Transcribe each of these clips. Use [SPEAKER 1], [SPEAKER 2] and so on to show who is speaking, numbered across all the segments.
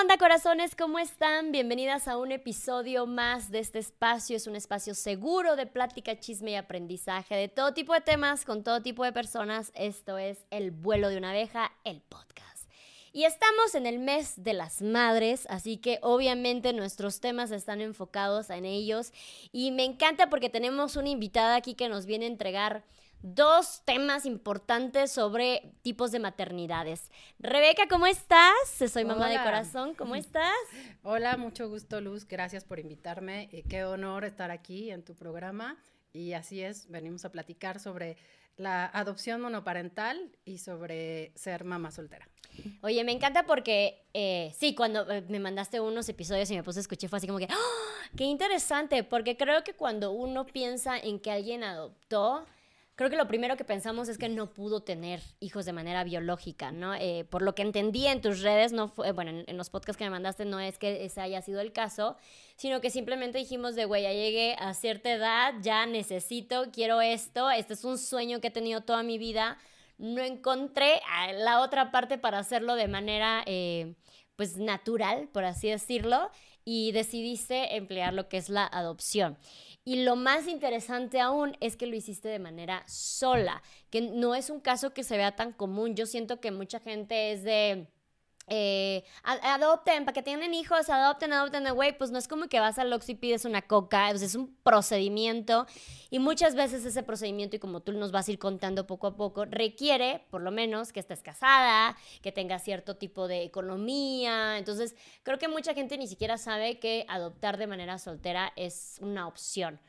[SPEAKER 1] onda, corazones? ¿Cómo están? Bienvenidas a un episodio más de este espacio. Es un espacio seguro de plática, chisme y aprendizaje de todo tipo de temas con todo tipo de personas. Esto es El vuelo de una abeja, el podcast. Y estamos en el mes de las madres, así que obviamente nuestros temas están enfocados en ellos. Y me encanta porque tenemos una invitada aquí que nos viene a entregar dos temas importantes sobre tipos de maternidades. Rebeca, ¿cómo estás? Soy mamá de corazón, ¿cómo estás?
[SPEAKER 2] Hola, mucho gusto Luz, gracias por invitarme. Eh, qué honor estar aquí en tu programa. Y así es, venimos a platicar sobre la adopción monoparental y sobre ser mamá soltera.
[SPEAKER 1] Oye, me encanta porque eh, sí, cuando eh, me mandaste unos episodios y me puse a escuchar fue así como que, ¡Ah! qué interesante, porque creo que cuando uno piensa en que alguien adoptó, creo que lo primero que pensamos es que no pudo tener hijos de manera biológica, ¿no? Eh, por lo que entendí en tus redes, no fue, bueno, en, los podcasts que me mandaste no es que ese haya sido el caso, sino que simplemente dijimos de, güey, ya llegué a cierta edad, ya necesito, quiero esto, este es un sueño que he tenido toda mi vida, no encontré la otra parte para hacerlo de manera, eh, pues, natural, por así decirlo, y decidiste emplear lo que es la adopción. Y lo más interesante aún es que lo hiciste de manera sola, que no es un caso que se vea tan común. Yo siento que mucha gente es de eh, adopten, para que tengan hijos, adopten, adopten, güey, pues no es como que vas al Oxxo y pides una coca, es un procedimiento. Y muchas veces ese procedimiento, y como tú nos vas a ir contando poco a poco, requiere, por lo menos, que estés casada, que tengas cierto tipo de economía, entonces creo que mucha gente ni siquiera sabe que adoptar de manera soltera es una opción.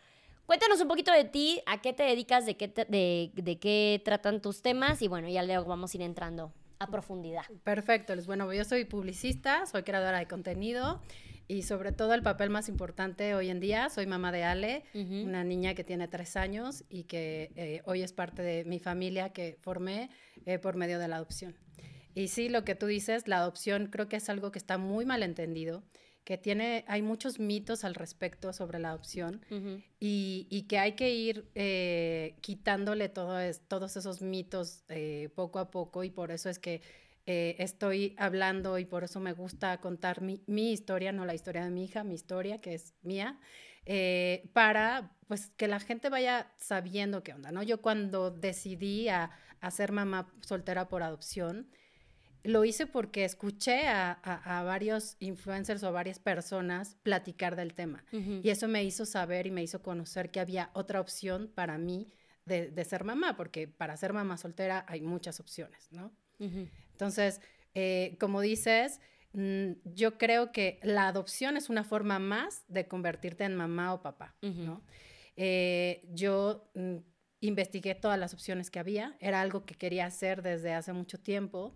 [SPEAKER 1] Cuéntanos un poquito de ti, a qué te dedicas, de qué, de, de qué tratan tus temas y bueno, ya luego vamos a ir entrando a profundidad.
[SPEAKER 2] Perfecto, bueno, yo soy publicista, soy creadora de contenido y sobre todo el papel más importante hoy en día, soy mamá de Ale, una niña que tiene tres años y que eh, hoy es parte de mi familia que formé eh, por medio de la adopción. Y sí, lo que tú dices, la adopción creo que es algo que está muy mal entendido que tiene, hay muchos mitos al respecto sobre la adopción y, que hay que ir eh, quitándole todo todos esos mitos eh, poco a poco y por eso es que eh, estoy hablando y por eso me gusta contar mi, historia, no la historia de mi hija, mi historia que es mía, para pues que la gente vaya sabiendo qué onda, ¿no? Yo cuando decidí a, a ser mamá soltera por adopción, lo hice porque escuché a, varios influencers o varias personas platicar del tema. Y eso me hizo saber y me hizo conocer que había otra opción para mí de, ser mamá, porque para ser mamá soltera hay muchas opciones, ¿no? Entonces, eh, como dices, mm, yo creo que la adopción es una forma más de convertirte en mamá o papá, ¿no? Eh, yo mm, investigué todas las opciones que había, era algo que quería hacer desde hace mucho tiempo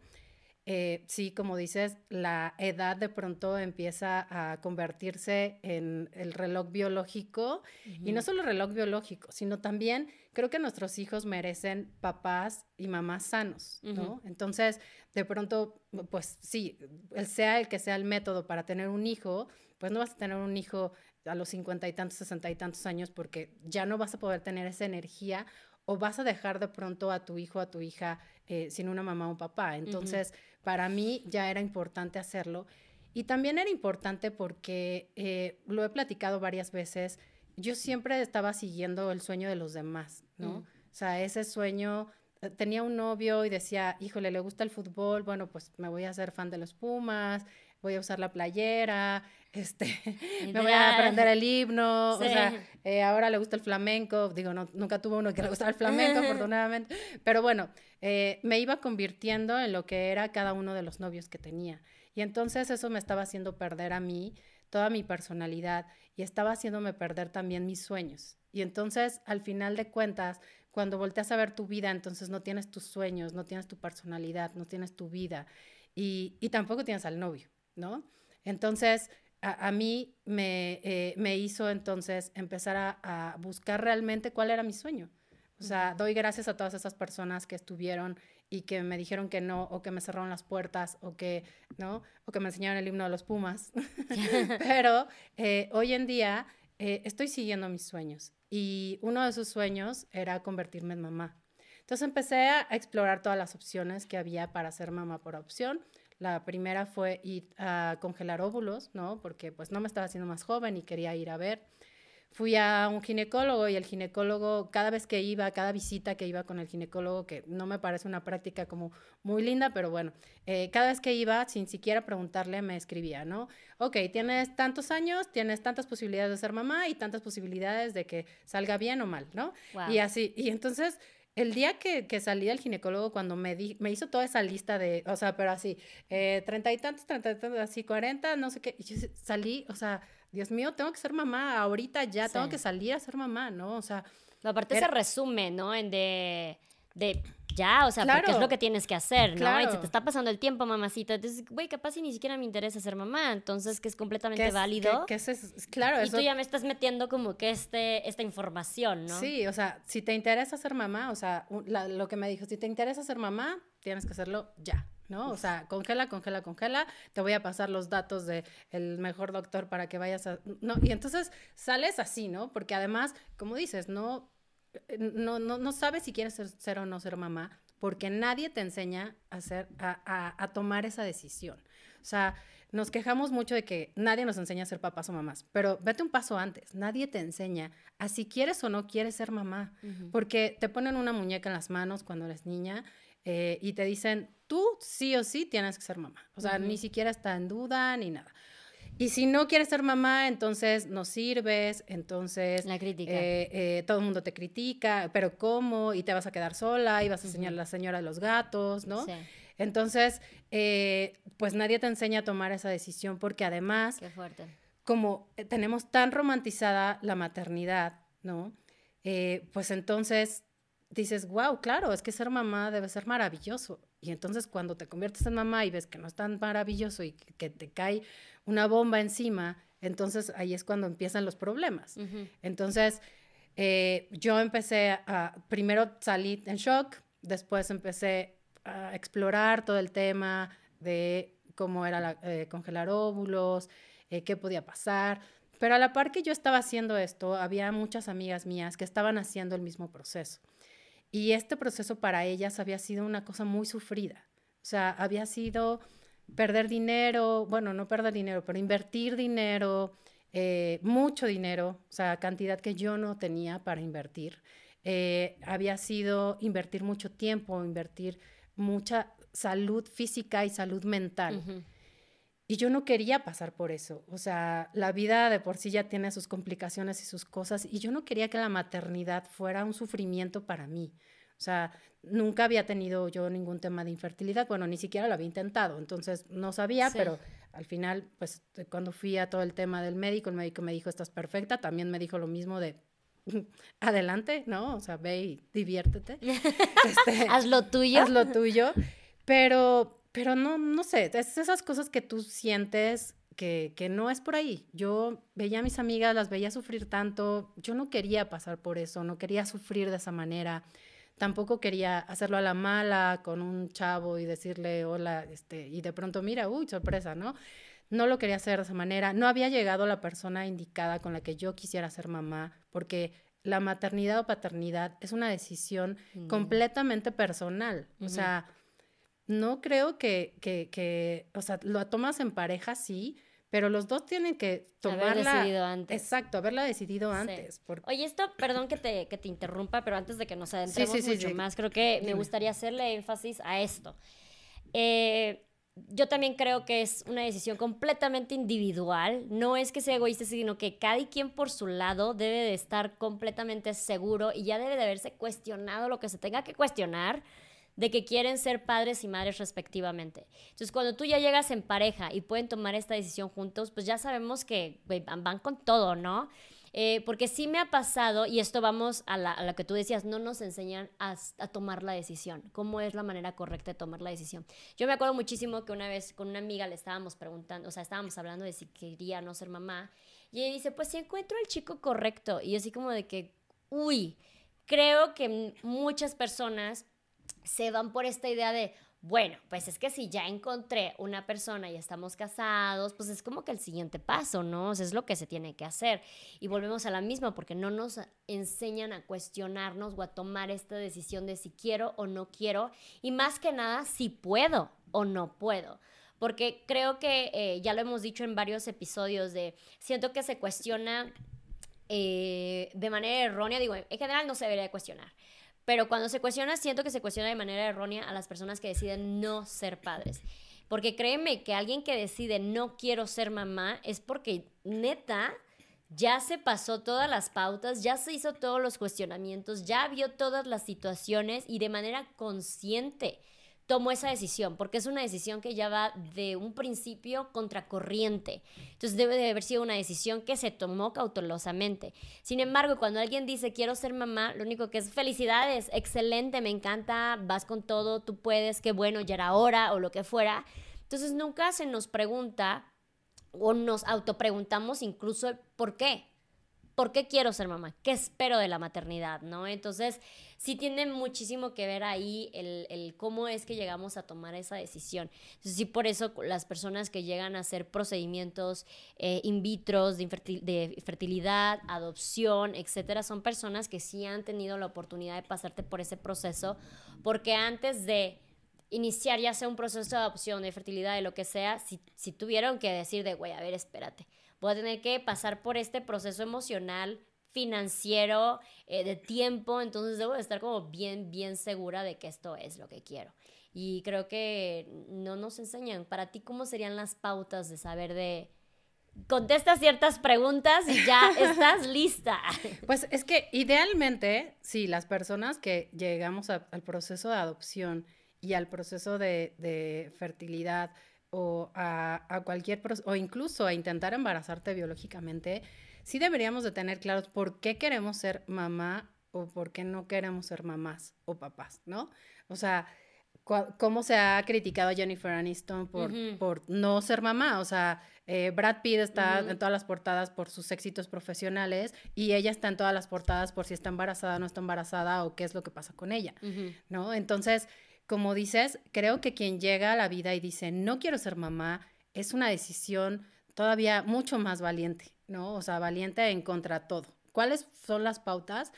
[SPEAKER 2] eh, sí, como dices, la edad de pronto empieza a convertirse en el reloj biológico y no solo el reloj biológico, sino también creo que nuestros hijos merecen papás y mamás sanos, ¿no? Entonces, de pronto, pues sí, sea el que sea el método para tener un hijo, pues no vas a tener un hijo a los cincuenta y tantos, sesenta y tantos años porque ya no vas a poder tener esa energía o vas a dejar de pronto a tu hijo, a tu hija eh, sin una mamá o un papá. Entonces, para mí ya era importante hacerlo. Y también era importante porque eh, lo he platicado varias veces, yo siempre estaba siguiendo el sueño de los demás, ¿no? Mm. O sea, ese sueño, eh, tenía un novio y decía, híjole, le gusta el fútbol, bueno, pues me voy a hacer fan de los Pumas, voy a usar la playera, este, me voy a aprender el himno, o sea, eh, ahora le gusta el flamenco, digo, no, nunca tuvo uno que le gustara el flamenco, afortunadamente, pero bueno, eh, me iba convirtiendo en lo que era cada uno de los novios que tenía. Y entonces eso me estaba haciendo perder a mí toda mi personalidad y estaba haciéndome perder también mis sueños. Y entonces, al final de cuentas, cuando volteas a ver tu vida, entonces no tienes tus sueños, no tienes tu personalidad, no tienes tu vida y, y tampoco tienes al novio. ¿No? Entonces, a, mí me, eh, me, hizo entonces empezar a, buscar realmente cuál era mi sueño. O sea, doy gracias a todas esas personas que estuvieron y que me dijeron que no, o que me cerraron las puertas, o que, ¿no? O que me enseñaron el himno de los Pumas. Pero eh, hoy en día eh, estoy siguiendo mis sueños. Y uno de esos sueños era convertirme en mamá. Entonces empecé a explorar todas las opciones que había para ser mamá por opción La primera fue ir a congelar óvulos, ¿no? Porque pues no me estaba haciendo más joven y quería ir a ver fui a un ginecólogo y el ginecólogo, cada vez que iba, cada visita que iba con el ginecólogo, que no me parece una práctica como muy linda, pero bueno, eh, cada vez que iba, sin siquiera preguntarle, me escribía, ¿no? Ok, tienes tantos años, tienes tantas posibilidades de ser mamá y tantas posibilidades de que salga bien o mal, ¿no? Y así, y entonces... El día que, que salí del ginecólogo, cuando me, di, me hizo toda esa lista de, o sea, pero así, eh, treinta y tantos, treinta y tantos, así, cuarenta, no sé qué, y yo salí, o sea, Dios mío, tengo que ser mamá, ahorita ya tengo que salir a ser mamá, ¿no? O sea...
[SPEAKER 1] aparte se resume, ¿no? En de, de ya, o sea, porque es lo que tienes que hacer, ¿no? Y se te está pasando el tiempo, mamacita. Entonces, güey, capaz si ni siquiera me interesa ser mamá, entonces que es completamente válido.
[SPEAKER 2] Que, es, claro,
[SPEAKER 1] y tú ya me estás metiendo como que este, esta información, ¿no?
[SPEAKER 2] Sí, o sea, si te interesa ser mamá, o sea, lo que me dijo, si te interesa ser mamá, tienes que hacerlo ya. ¿no? O sea, congela, congela, congela, te voy a pasar los datos del el mejor doctor para que vayas a... No, y entonces sales así, ¿no? Porque además, como dices, no, no, no, no sabes si quieres ser, o no ser mamá, porque nadie te enseña a, hacer, a, a, tomar esa decisión. O sea, nos quejamos mucho de que nadie nos enseña a ser papás o mamás, pero vete un paso antes. Nadie te enseña a si quieres o no quieres ser mamá, porque te ponen una muñeca en las manos cuando eres niña eh, y te dicen, tú sí o sí tienes que ser mamá. O sea, ni siquiera está en duda ni nada. Y si no quieres ser mamá, entonces no sirves, entonces...
[SPEAKER 1] La crítica.
[SPEAKER 2] Eh, eh, todo el mundo te critica, pero ¿cómo? Y te vas a quedar sola y vas a enseñar a la señora de los gatos, ¿no? Sí. Entonces, pues nadie te enseña a tomar esa decisión porque además...
[SPEAKER 1] Qué fuerte.
[SPEAKER 2] Como tenemos tan romantizada la maternidad, ¿no? pues entonces dices, wow, claro, es que ser mamá debe ser maravilloso. Y entonces cuando te conviertes en mamá y ves que no es tan maravilloso y que te cae una bomba encima, entonces ahí es cuando empiezan los problemas. Entonces eh, yo empecé a, primero salí en shock, después empecé a explorar todo el tema de cómo era eh, congelar óvulos, eh, qué podía pasar. Pero a la par que yo estaba haciendo esto, había muchas amigas mías que estaban haciendo el mismo proceso. Y este proceso para ellas había sido una cosa muy sufrida. O sea, había sido perder dinero, bueno, no perder dinero, pero invertir dinero, eh, mucho dinero, o sea, cantidad que yo no tenía para invertir. Eh, había sido invertir mucho tiempo, invertir mucha salud física y salud mental. Y yo no quería pasar por eso. O sea, la vida de por sí ya tiene sus complicaciones y sus cosas. Y yo no quería que la maternidad fuera un sufrimiento para mí. O sea, nunca había tenido yo ningún tema de infertilidad. Bueno, ni siquiera lo había intentado. Entonces, no sabía, pero al final, pues cuando fui a todo el tema del médico, el médico me dijo, estás perfecta. También me dijo lo mismo de, adelante, ¿no? O sea, ve y diviértete.
[SPEAKER 1] Este, haz lo tuyo.
[SPEAKER 2] Haz lo tuyo. Pero pero no, no sé, es esas cosas que tú sientes que, que, no es por ahí. Yo veía a mis amigas, las veía sufrir tanto, yo no quería pasar por eso, no quería sufrir de esa manera, tampoco quería hacerlo a la mala con un chavo y decirle hola, este, y de pronto, mira, uy, sorpresa, ¿no? No lo quería hacer de esa manera, no había llegado la persona indicada con la que yo quisiera ser mamá, porque la maternidad o paternidad es una decisión mm. completamente personal, o sea no creo que, que, que, o sea, lo tomas en pareja, sí, pero los dos tienen que tomarla. Haber decidido antes. Exacto, haberla decidido antes.
[SPEAKER 1] Oye, esto, perdón que te, que te interrumpa, pero antes de que nos adentremos mucho más, creo que me gustaría hacerle énfasis a esto. Eh, yo también creo que es una decisión completamente individual. No es que sea egoísta, sino que cada quien por su lado debe de estar completamente seguro y ya debe de haberse cuestionado lo que se tenga que cuestionar de que quieren ser padres y madres respectivamente. Entonces, cuando tú ya llegas en pareja y pueden tomar esta decisión juntos, pues ya sabemos que van con todo, ¿no? Eh, porque sí me ha pasado, y esto vamos a, la, lo que tú decías, no nos enseñan a, tomar la decisión, cómo es la manera correcta de tomar la decisión. Yo me acuerdo muchísimo que una vez con una amiga le estábamos preguntando, o sea, estábamos hablando de si quería no ser mamá, y ella dice, pues si encuentro el chico correcto, y así como de que, uy, creo que muchas personas se van por esta idea de, bueno, pues es que si ya encontré una persona y estamos casados, pues es como que el siguiente paso, ¿no? O sea, es lo que se tiene que hacer. Y volvemos a la misma porque no nos enseñan a cuestionarnos o a tomar esta decisión de si quiero o no quiero. Y más que nada, si puedo o no puedo. porque creo que eh, ya lo hemos dicho en varios episodios de, siento que se cuestiona eh, de manera errónea, digo, en general no se debería cuestionar, pero cuando se cuestiona, siento que se cuestiona de manera errónea a las personas que deciden no ser padres. Porque créeme que alguien que decide no quiero ser mamá es porque neta ya se pasó todas las pautas, ya se hizo todos los cuestionamientos, ya vio todas las situaciones y de manera consciente tomó esa decisión, porque es una decisión que ya va de un principio contracorriente. Entonces debe de haber sido una decisión que se tomó cautelosamente. Sin embargo, cuando alguien dice quiero ser mamá, lo único que es felicidades, excelente, me encanta, vas con todo, tú puedes, qué bueno, ya era hora o lo que fuera. Entonces nunca se nos pregunta o nos autopreguntamos incluso por qué. ¿Por qué quiero ser mamá? ¿Qué espero de la maternidad? ¿No? Entonces, sí tiene muchísimo que ver ahí el, cómo es que llegamos a tomar esa decisión. Entonces, sí, por eso las personas que llegan a hacer procedimientos eh, in vitro de, fertilidad, adopción, etcétera, son personas que sí han tenido la oportunidad de pasarte por ese proceso, porque antes de iniciar ya sea un proceso de adopción, de fertilidad, de lo que sea, si, si tuvieron que decir de, güey, a ver, espérate, voy a tener que pasar por este proceso emocional, financiero, eh, de tiempo, entonces debo de estar como bien, bien segura de que esto es lo que quiero. Y creo que no nos enseñan. Para ti, ¿cómo serían las pautas de saber de... Contesta ciertas preguntas y ya estás lista.
[SPEAKER 2] Pues es que idealmente, sí, las personas que llegamos al proceso de adopción y al proceso de, fertilidad o a, cualquier o incluso a intentar embarazarte biológicamente, sí deberíamos de tener claros por qué queremos ser mamá o por qué no queremos ser mamás o papás, ¿no? O sea, cómo se ha criticado a Jennifer Aniston por, por no ser mamá. O sea, eh, Brad Pitt está en todas las portadas por sus éxitos profesionales y ella está en todas las portadas por si está embarazada o no está embarazada o qué es lo que pasa con ella, ¿no? Entonces, como dices, creo que quien llega a la vida y dice, no quiero ser mamá, es una decisión todavía mucho más valiente, ¿no? O sea, valiente en contra todo. ¿Cuáles son las pautas?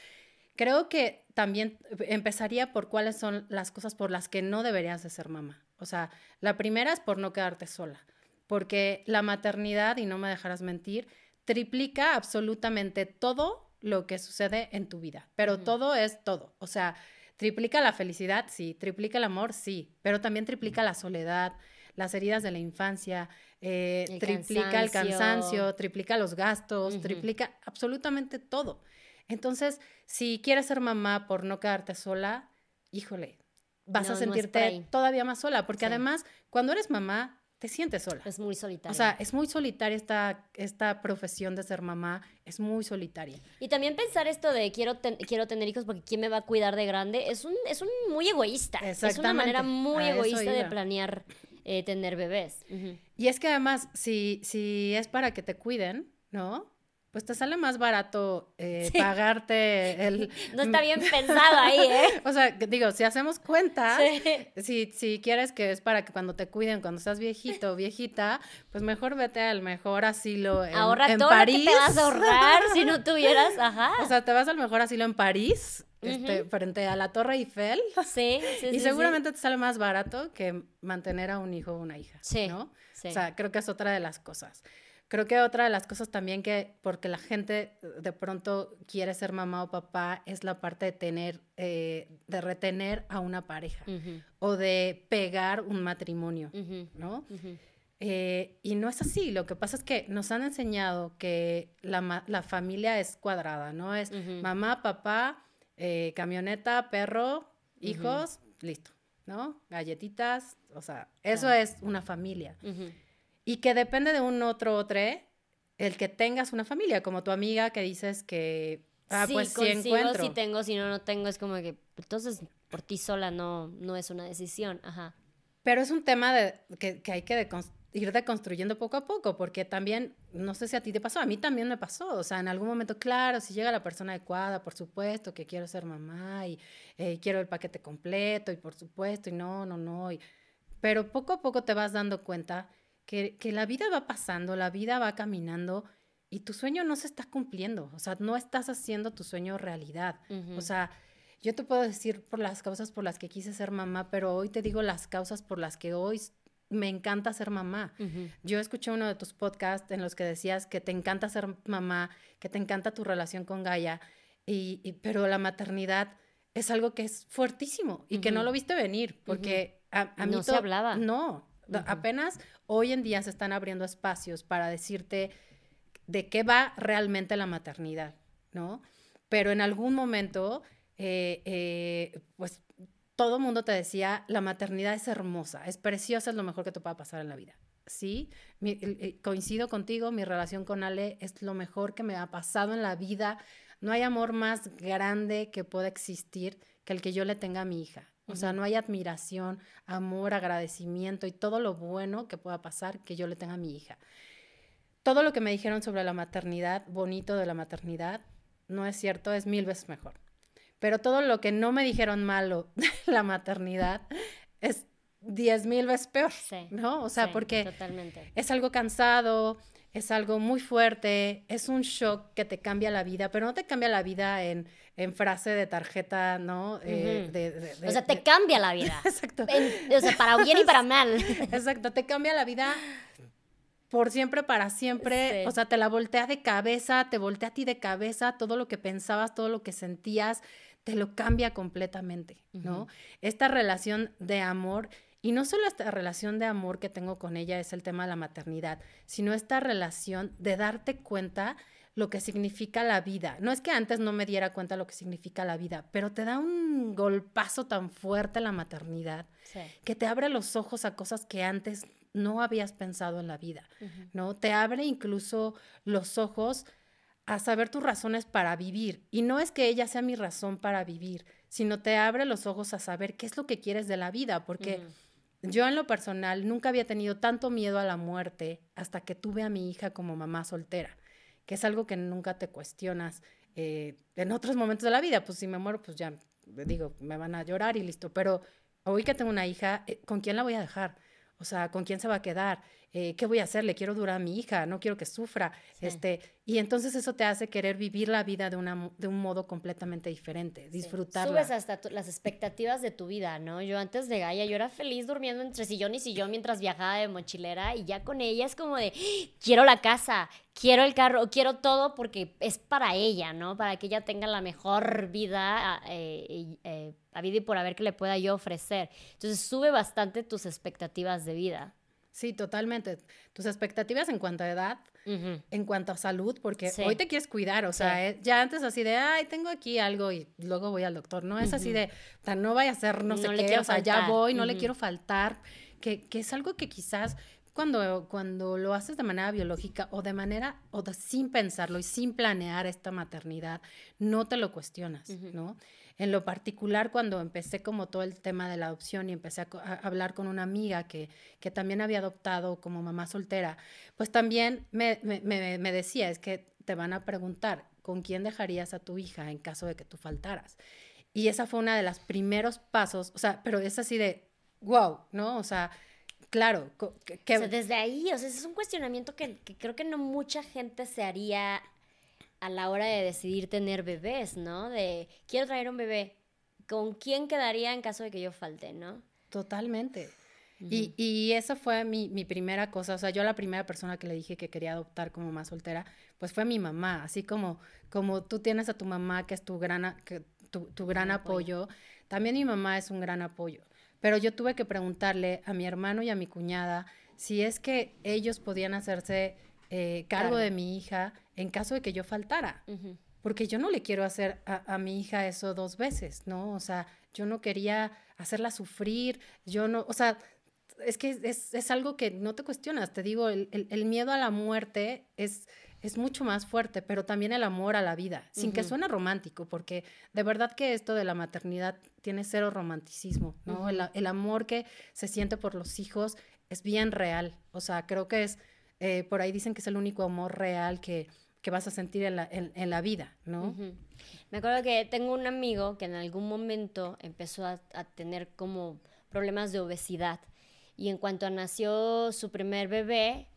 [SPEAKER 2] Creo que también empezaría por cuáles son las cosas por las que no deberías de ser mamá. O sea, la primera es por no quedarte sola, porque la maternidad, y no me dejarás mentir, triplica absolutamente todo lo que sucede en tu vida, pero todo es todo. O sea, ¿Triplica la felicidad? Sí. ¿Triplica el amor? Sí. Pero también triplica la soledad, las heridas de la infancia, eh, triplica el cansancio, triplica los gastos, triplica absolutamente todo. Entonces, si quieres ser mamá por no quedarte sola, híjole, vas a sentirte todavía más sola, porque además, cuando eres mamá, te sientes sola.
[SPEAKER 1] Es muy solitaria.
[SPEAKER 2] O sea, es muy solitaria esta, esta profesión de ser mamá, es muy solitaria.
[SPEAKER 1] Y también pensar esto de quiero, quiero tener hijos porque quién me va a cuidar de grande, es un, es un muy egoísta. Es una manera muy egoísta de planear eh, tener bebés.
[SPEAKER 2] Y es que además, si, si es para que te cuiden, ¿no? Pues te sale más barato eh, pagarte el...
[SPEAKER 1] No está bien pensado ahí, ¿eh?
[SPEAKER 2] o sea, digo, si hacemos cuenta, si, si quieres que es para que cuando te cuiden, cuando estás viejito o viejita, pues mejor vete al mejor asilo en,
[SPEAKER 1] Ahorra todo París. Lo que te vas a ahorrar si no tuvieras, ajá.
[SPEAKER 2] O sea, te vas al mejor asilo en París, este, frente a la Torre Eiffel.
[SPEAKER 1] Sí, sí,
[SPEAKER 2] Y seguramente te sale más barato que mantener a un hijo o una hija, sí, ¿no? O sea, creo que es otra de las cosas. Creo que otra de las cosas también que, porque la gente de pronto quiere ser mamá o papá, es la parte de tener, eh, de retener a una pareja o de pegar un matrimonio, ¿no? Eh, y no es así, lo que pasa es que nos han enseñado que la, la familia es cuadrada, ¿no? Es mamá, papá, eh, camioneta, perro, hijos, listo, ¿no? Galletitas, o sea, eso es una familia. Y que depende de un otro otro el que tengas una familia, como tu amiga que dices que, ah, pues sí encuentro.
[SPEAKER 1] si tengo, si no, no tengo, es como que, entonces, por ti sola no, no es una decisión, ajá.
[SPEAKER 2] Pero es un tema de, que, que hay que ir deconstruyendo poco a poco, porque también, no sé si a ti te pasó, a mí también me pasó, o sea, en algún momento, claro, si llega la persona adecuada, por supuesto, que quiero ser mamá y eh, quiero el paquete completo y por supuesto, y no, no, no, y, pero poco a poco te vas dando cuenta que, la vida va pasando, la vida va caminando y tu sueño no se está cumpliendo, o sea, no estás haciendo tu sueño realidad. O sea, yo te puedo decir por las causas por las que quise ser mamá, pero hoy te digo las causas por las que hoy me encanta ser mamá. Yo escuché uno de tus podcasts en los que decías que te encanta ser mamá, que te encanta tu relación con Gaia, y, pero la maternidad es algo que es fuertísimo y que no lo viste venir, porque a, mí
[SPEAKER 1] no se hablaba.
[SPEAKER 2] No, apenas hoy en día se están abriendo espacios para decirte de qué va realmente la maternidad, ¿no? Pero en algún momento, eh, eh, pues todo mundo te decía, la maternidad es hermosa, es preciosa, es lo mejor que te pueda pasar en la vida. Sí, coincido contigo, mi relación con Ale es lo mejor que me ha pasado en la vida. No hay amor más grande que pueda existir que el que yo le tenga a mi hija. O sea, no hay admiración, amor, agradecimiento y todo lo bueno que pueda pasar que yo le tenga a mi hija. Todo lo que me dijeron sobre la maternidad, bonito de la maternidad, no es cierto, es mil veces mejor. Pero todo lo que no me dijeron malo de la maternidad es diez mil veces peor, ¿no? O sea, porque es algo cansado, es algo muy fuerte, es un shock que te cambia la vida, pero no te cambia la vida en, frase de tarjeta, ¿no?
[SPEAKER 1] Eh, o sea, te cambia la vida. Exacto. o sea, para bien y para mal.
[SPEAKER 2] Exacto, te cambia la vida por siempre, para siempre. O sea, te la voltea de cabeza, te voltea a ti de cabeza, todo lo que pensabas, todo lo que sentías, te lo cambia completamente, ¿no? Esta relación de amor, y no solo esta relación de amor que tengo con ella es el tema de la maternidad, sino esta relación de darte cuenta lo que significa la vida. No es que antes no me diera cuenta lo que significa la vida, pero te da un golpazo tan fuerte la maternidad que te abre los ojos a cosas que antes no habías pensado en la vida, ¿no? Te abre incluso los ojos a saber tus razones para vivir. Y no es que ella sea mi razón para vivir, sino te abre los ojos a saber qué es lo que quieres de la vida, porque yo en lo personal nunca había tenido tanto miedo a la muerte hasta que tuve a mi hija como mamá soltera, que es algo que nunca te cuestionas eh, en otros momentos de la vida. Pues si me muero, pues ya digo, me van a llorar y listo, pero hoy que tengo una hija, eh, ¿con quién la voy a dejar? O sea, ¿con quién se va a quedar? Eh, ¿Qué voy a hacer? Le quiero durar a mi hija, no quiero que sufra. Este, y entonces eso te hace querer vivir la vida de, una, de un modo completamente diferente, disfrutarla.
[SPEAKER 1] Subes hasta las expectativas de tu vida, ¿no? Yo antes de Gaia, yo era feliz durmiendo entre sillón y sillón mientras viajaba de mochilera y ya con ella es como de, quiero la casa, quiero el carro, quiero todo porque es para ella, ¿no? Para que ella tenga la mejor vida eh, eh, a vida y por haber que le pueda yo ofrecer. Entonces sube bastante tus expectativas de vida.
[SPEAKER 2] Sí, totalmente. Tus expectativas en cuanto a edad, en cuanto a salud, porque hoy te quieres cuidar, o sea, eh, ya antes así de, ay, tengo aquí algo y luego voy al doctor, no es así de, no vaya a ser no, sé qué, o sea, ya voy, no le quiero faltar, que, que es algo que quizás cuando, cuando lo haces de manera biológica o de manera, o sin pensarlo y sin planear esta maternidad, no te lo cuestionas, ¿no? En lo particular, cuando empecé como todo el tema de la adopción y empecé a, hablar con una amiga que, que, también había adoptado como mamá soltera, pues también me, me, decía, es que te van a preguntar, ¿con quién dejarías a tu hija en caso de que tú faltaras? Y esa fue una de los primeros pasos, o sea, pero es así de, wow, ¿no? O sea, claro.
[SPEAKER 1] Que, desde ahí, o sea, es un cuestionamiento que, que, creo que no mucha gente se haría a la hora de decidir tener bebés, ¿no? De, quiero traer un bebé, ¿con quién quedaría en caso de que yo falte, ¿no?
[SPEAKER 2] Totalmente. y, y, esa fue mi, mi, primera cosa, o sea, yo la primera persona que le dije que quería adoptar como más soltera, pues fue mi mamá, así como, como tú tienes a tu mamá que es tu gran, que, tu, tu gran apoyo. apoyo, también mi mamá es un gran apoyo, pero yo tuve que preguntarle a mi hermano y a mi cuñada si es que ellos podían hacerse eh, cargo de mi hija en caso de que yo faltara. Porque yo no le quiero hacer a, mi hija eso dos veces, ¿no? O sea, yo no quería hacerla sufrir, yo no, o sea, es que es, algo que no te cuestionas, te digo, el, miedo a la muerte es, es mucho más fuerte, pero también el amor a la vida, sin que suene romántico, porque de verdad que esto de la maternidad tiene cero romanticismo, ¿no? el, el, amor que se siente por los hijos es bien real, o sea, creo que es eh, por ahí dicen que es el único amor real que, vas a sentir en la, en, la vida, ¿no?
[SPEAKER 1] Me acuerdo que tengo un amigo que en algún momento empezó a, tener como problemas de obesidad y en cuanto nació su primer bebé,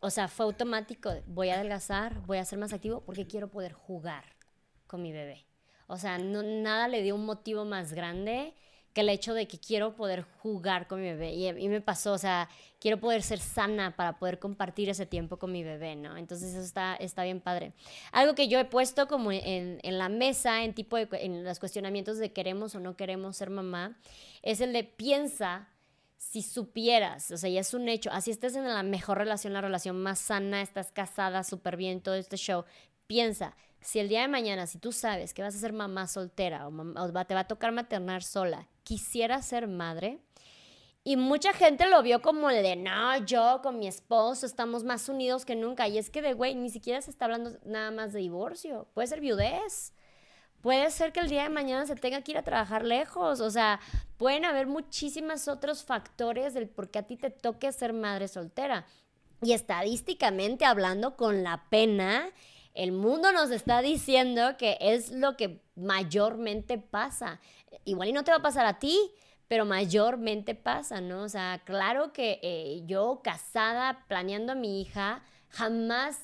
[SPEAKER 1] o sea, fue automático, voy a adelgazar, voy a ser más activo porque quiero poder jugar con mi bebé. O sea, nada le dio un motivo más grande que el hecho de que quiero poder jugar con mi bebé. Y, y, me pasó, o sea, quiero poder ser sana para poder compartir ese tiempo con mi bebé, ¿no? Entonces eso está, está bien padre. Algo que yo he puesto como en, en la mesa, en tipo de, en los cuestionamientos de queremos o no queremos ser mamá, es el de piensa si supieras, o sea, ya es un hecho, así estés en la mejor relación, la relación más sana, estás casada súper bien, todo este show, piensa, si el día de mañana, si tú sabes que vas a ser mamá soltera o, te va a tocar maternar sola, quisiera ser madre. Y mucha gente lo vio como el de, no, yo con mi esposo estamos más unidos que nunca. Y es que de, güey, ni siquiera se está hablando nada más de divorcio. Puede ser viudez. Puede ser que el día de mañana se tenga que ir a trabajar lejos. O sea, pueden haber muchísimos otros factores del por qué a ti te toque ser madre soltera. Y estadísticamente hablando, con la pena, el mundo nos está diciendo que es lo que mayormente pasa. Igual y no te va a pasar a ti, pero mayormente pasa, ¿no? O sea, claro que eh, yo casada, planeando a mi hija, jamás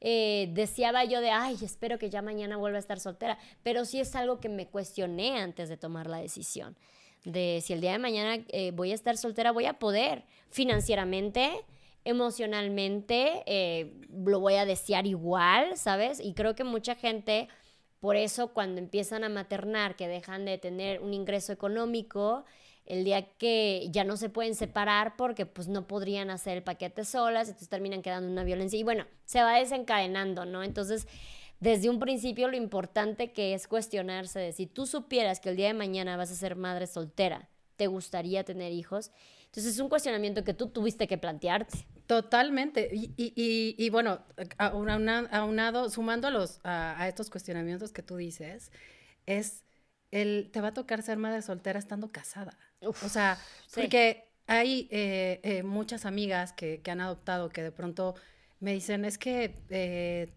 [SPEAKER 1] eh, deseaba yo de, ay, espero que ya mañana vuelva a estar soltera, pero sí es algo que me cuestioné antes de tomar la decisión, de si el día de mañana eh, voy a estar soltera, voy a poder financieramente, emocionalmente, eh, lo voy a desear igual, ¿sabes? Y creo que mucha gente, por eso cuando empiezan a maternar, que dejan de tener un ingreso económico, el día que ya no se pueden separar porque pues no podrían hacer el paquete solas, entonces terminan quedando una violencia y bueno, se va desencadenando, ¿no? Entonces, desde un principio lo importante que es cuestionarse si tú supieras que el día de mañana vas a ser madre soltera, ¿te gustaría tener hijos? Entonces es un cuestionamiento que tú tuviste que plantearte.
[SPEAKER 2] Totalmente. Y, y, y, bueno, aunado, sumando a, los, a, estos cuestionamientos que tú dices, es el, te va a tocar ser madre soltera estando casada. o sea, porque hay eh, eh, muchas amigas que, que, han adoptado que de pronto me dicen, es que eh,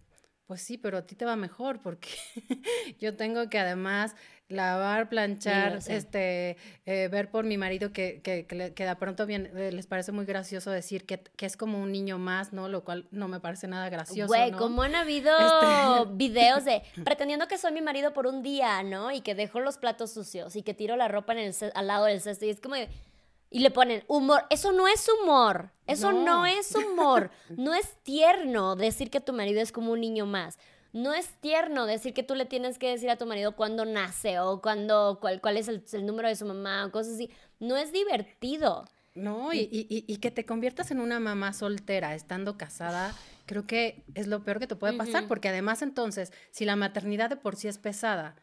[SPEAKER 2] pues sí, pero a ti te va mejor porque yo tengo que además lavar, planchar, este, eh, ver por mi marido que, que, que, de pronto bien, eh, les parece muy gracioso decir que, que, es como un niño más, ¿no? Lo cual no me parece nada gracioso.
[SPEAKER 1] Güey, como han habido este videos de pretendiendo que soy mi marido por un día, ¿no? Y que dejo los platos sucios y que tiro la ropa en el al lado del cesto y es como... Y le ponen humor. Eso no es humor. Eso no. es humor. No es tierno decir que tu marido es como un niño más. No es tierno decir que tú le tienes que decir a tu marido cuándo nace o cuándo, cuál, cuál es el, número de su mamá o cosas así. No es divertido.
[SPEAKER 2] No, y, y, y, que te conviertas en una mamá soltera estando casada, creo que es lo peor que te puede pasar, porque además entonces, si la maternidad de por sí es pesada,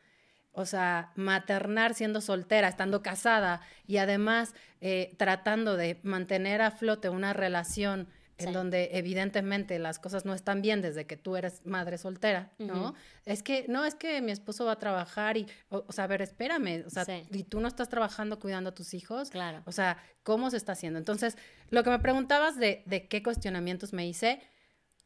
[SPEAKER 2] o sea, maternar siendo soltera, estando casada y además eh, tratando de mantener a flote una relación en donde evidentemente las cosas no están bien desde que tú eres madre soltera, ¿no? Es que, no, es que mi esposo va a trabajar y, o, sea, a ver, espérame, o sea, y tú no estás trabajando cuidando a tus hijos,
[SPEAKER 1] claro.
[SPEAKER 2] o sea, ¿cómo se está haciendo? Entonces, lo que me preguntabas de, de qué cuestionamientos me hice,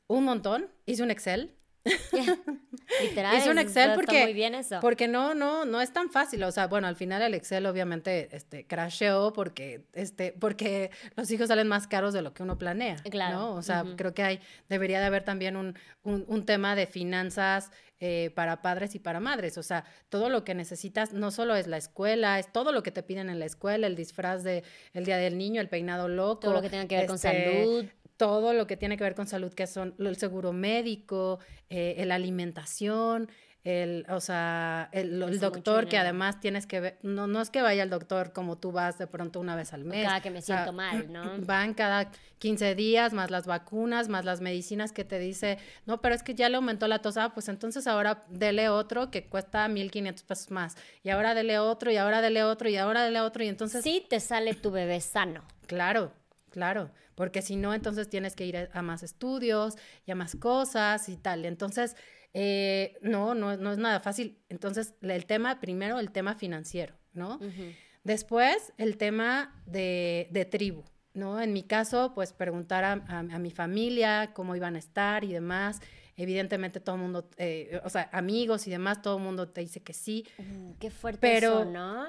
[SPEAKER 2] un montón, hice un Excel,
[SPEAKER 1] Literal. Es un Excel porque, muy bien eso.
[SPEAKER 2] porque no, no, no es tan fácil. O sea, bueno, al final el Excel obviamente este, crasheó porque, este, porque los hijos salen más caros de lo que uno planea. Claro. ¿no? O sea, creo que hay, debería de haber también un, un, un tema de finanzas eh, para padres y para madres. O sea, todo lo que necesitas no solo es la escuela, es todo lo que te piden en la escuela, el disfraz de el día del niño, el peinado loco.
[SPEAKER 1] Todo lo que tenga que ver con este, salud
[SPEAKER 2] todo lo que tiene que ver con salud, que son el seguro médico, eh, la alimentación, el, o sea, el, doctor que además tienes que ver, no, no es que vaya al doctor como tú vas de pronto una vez al mes.
[SPEAKER 1] Cada que me siento mal, ¿no?
[SPEAKER 2] Van cada 15 días, más las vacunas, más las medicinas que te dice, no, pero es que ya le aumentó la tos, ah, pues entonces ahora dele otro que cuesta 1.500 pesos más, y ahora dele otro, y ahora dele otro, y ahora dele otro, y entonces...
[SPEAKER 1] Sí te sale tu bebé sano.
[SPEAKER 2] Claro, Claro, porque si no, entonces tienes que ir a, más estudios y a más cosas y tal. Entonces, eh, no, no, no es nada fácil. Entonces, el tema, primero, el tema financiero, ¿no? Después, el tema de, de, tribu, ¿no? En mi caso, pues preguntar a, a, mi familia cómo iban a estar y demás. Evidentemente todo el mundo, eh, o sea, amigos y demás, todo el mundo te dice que sí.
[SPEAKER 1] qué fuerte pero, eso, ¿no?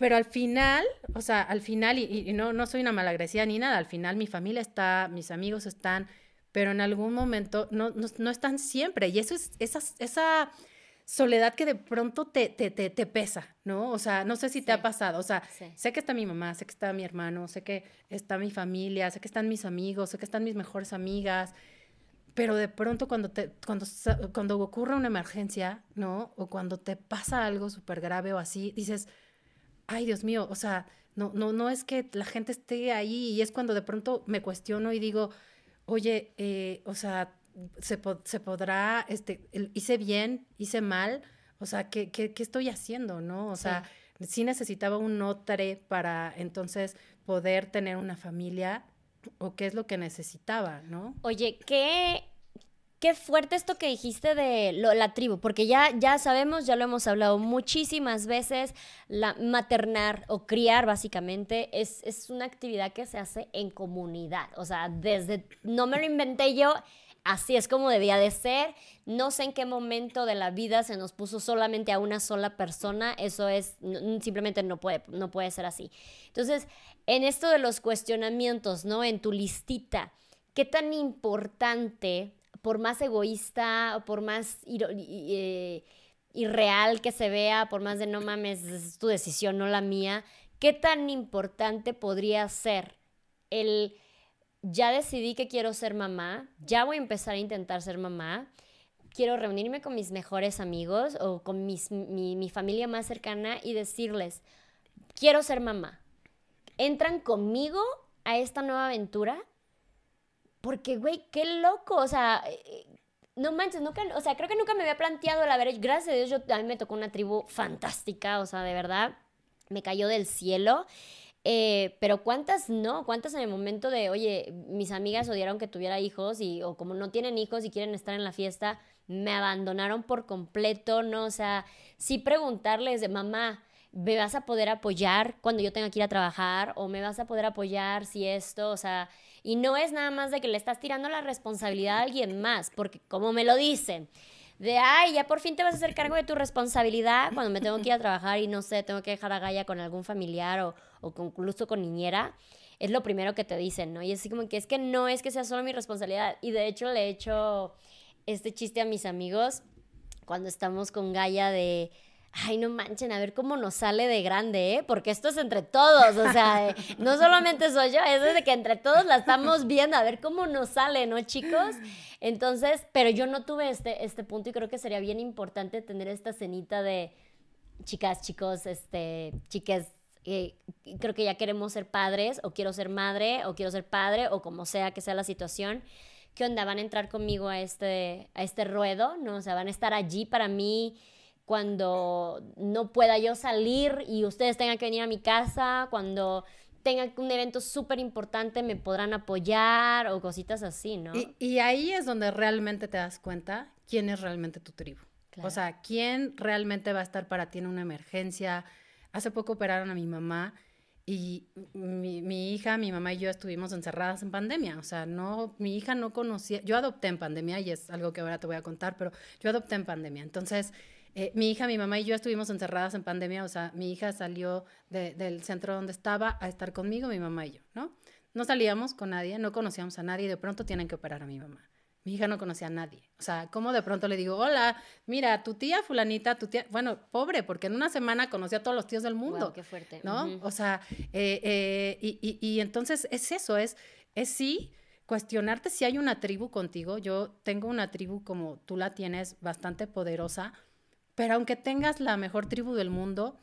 [SPEAKER 2] Pero al final, o sea, al final, y, no, no soy una malagradecida ni nada, al final mi familia está, mis amigos están, pero en algún momento no, no, están siempre. Y eso es, esa, esa soledad que de pronto te, te, te, pesa, ¿no? O sea, no sé si te ha pasado, o sea, sé que está mi mamá, sé que está mi hermano, sé que está mi familia, sé que están mis amigos, sé que están mis mejores amigas, pero de pronto cuando, te, cuando, cuando ocurre una emergencia, ¿no? O cuando te pasa algo súper grave o así, dices, ay, Dios mío, o sea, no, no, no es que la gente esté ahí y es cuando de pronto me cuestiono y digo, oye, eh, o sea, se, se podrá, este, hice bien, hice mal, o sea, ¿qué, qué, qué estoy haciendo, no? O sea, sí necesitaba un notre para entonces poder tener una familia o qué es lo que necesitaba, ¿no?
[SPEAKER 1] Oye, ¿qué, qué fuerte esto que dijiste de la tribu, porque ya, ya sabemos, ya lo hemos hablado muchísimas veces, la maternar o criar básicamente es, es una actividad que se hace en comunidad, o sea, desde, no me lo inventé yo, así es como debía de ser. No sé en qué momento de la vida se nos puso solamente a una sola persona. Eso es, simplemente no puede, no puede ser así. Entonces, en esto de los cuestionamientos, ¿no? En tu listita, ¿qué tan importante, por más egoísta, o por más eh, irreal que se vea, por más de no mames, es tu decisión, no la mía, qué tan importante podría ser el ya decidí que quiero ser mamá, ya voy a empezar a intentar ser mamá, quiero reunirme con mis mejores amigos o con mi, mi, familia más cercana y decirles, quiero ser mamá. ¿Entran conmigo a esta nueva aventura? Porque, güey, qué loco, o sea, eh, no manches, nunca, o sea, creo que nunca me había planteado la verdad. Gracias a Dios, yo, a mí me tocó una tribu fantástica, o sea, de verdad, me cayó del cielo. Eh, pero cuántas no, cuántas en el momento de, oye, mis amigas odiaron que tuviera hijos y o como no tienen hijos y quieren estar en la fiesta, me abandonaron por completo, ¿no? O sea, sí preguntarles de mamá, ¿me vas a poder apoyar cuando yo tenga que ir a trabajar? ¿O me vas a poder apoyar si esto? O sea, y no es nada más de que le estás tirando la responsabilidad a alguien más, porque como me lo dicen, de, ay, ya por fin te vas a hacer cargo de tu responsabilidad cuando me tengo que ir a trabajar y no sé, tengo que dejar a Gaia con algún familiar o, o incluso con niñera, es lo primero que te dicen, ¿no? Y es así como que es que no es que sea solo mi responsabilidad. Y de hecho le he hecho este chiste a mis amigos cuando estamos con Gaia de ay, no manchen, a ver cómo nos sale de grande, ¿eh? Porque esto es entre todos, o sea, no solamente soy yo, es de que entre todos la estamos viendo, a ver cómo nos sale, ¿no, chicos? Entonces, pero yo no tuve este, este punto y creo que sería bien importante tener esta cenita de chicas, chicos, este, chicas, eh, creo que ya queremos ser padres, o quiero ser madre, o quiero ser padre, o como sea que sea la situación. ¿Qué onda? ¿Van a entrar conmigo a este, a este ruedo? ¿No? O sea, van a estar allí para mí cuando no pueda yo salir y ustedes tengan que venir a mi casa, cuando tenga un evento súper importante me podrán apoyar o cositas así, ¿no?
[SPEAKER 2] Y, ahí es donde realmente te das cuenta quién es realmente tu tribu. O sea, quién realmente va a estar para ti en una emergencia. Hace poco operaron a mi mamá y mi, mi, hija, mi mamá y yo estuvimos encerradas en pandemia. O sea, no, mi hija no conocía, yo adopté en pandemia y es algo que ahora te voy a contar, pero yo adopté en pandemia. Entonces, eh, mi hija, mi mamá y yo estuvimos encerradas en pandemia, o sea, mi hija salió del centro donde estaba a estar conmigo, mi mamá y yo, ¿no? No salíamos con nadie, no conocíamos a nadie y de pronto tienen que operar a mi mamá. Mi hija no conocía a nadie. O sea, ¿cómo de pronto le digo, hola, mira, tu tía fulanita, tu tía, bueno, pobre, porque en una semana conocía a todos los tíos del mundo.
[SPEAKER 1] qué fuerte.
[SPEAKER 2] ¿No? O sea, eh, eh, y, y, y, entonces es eso, es, es sí cuestionarte si hay una tribu contigo. Yo tengo una tribu como tú la tienes, bastante poderosa, pero aunque tengas la mejor tribu del mundo,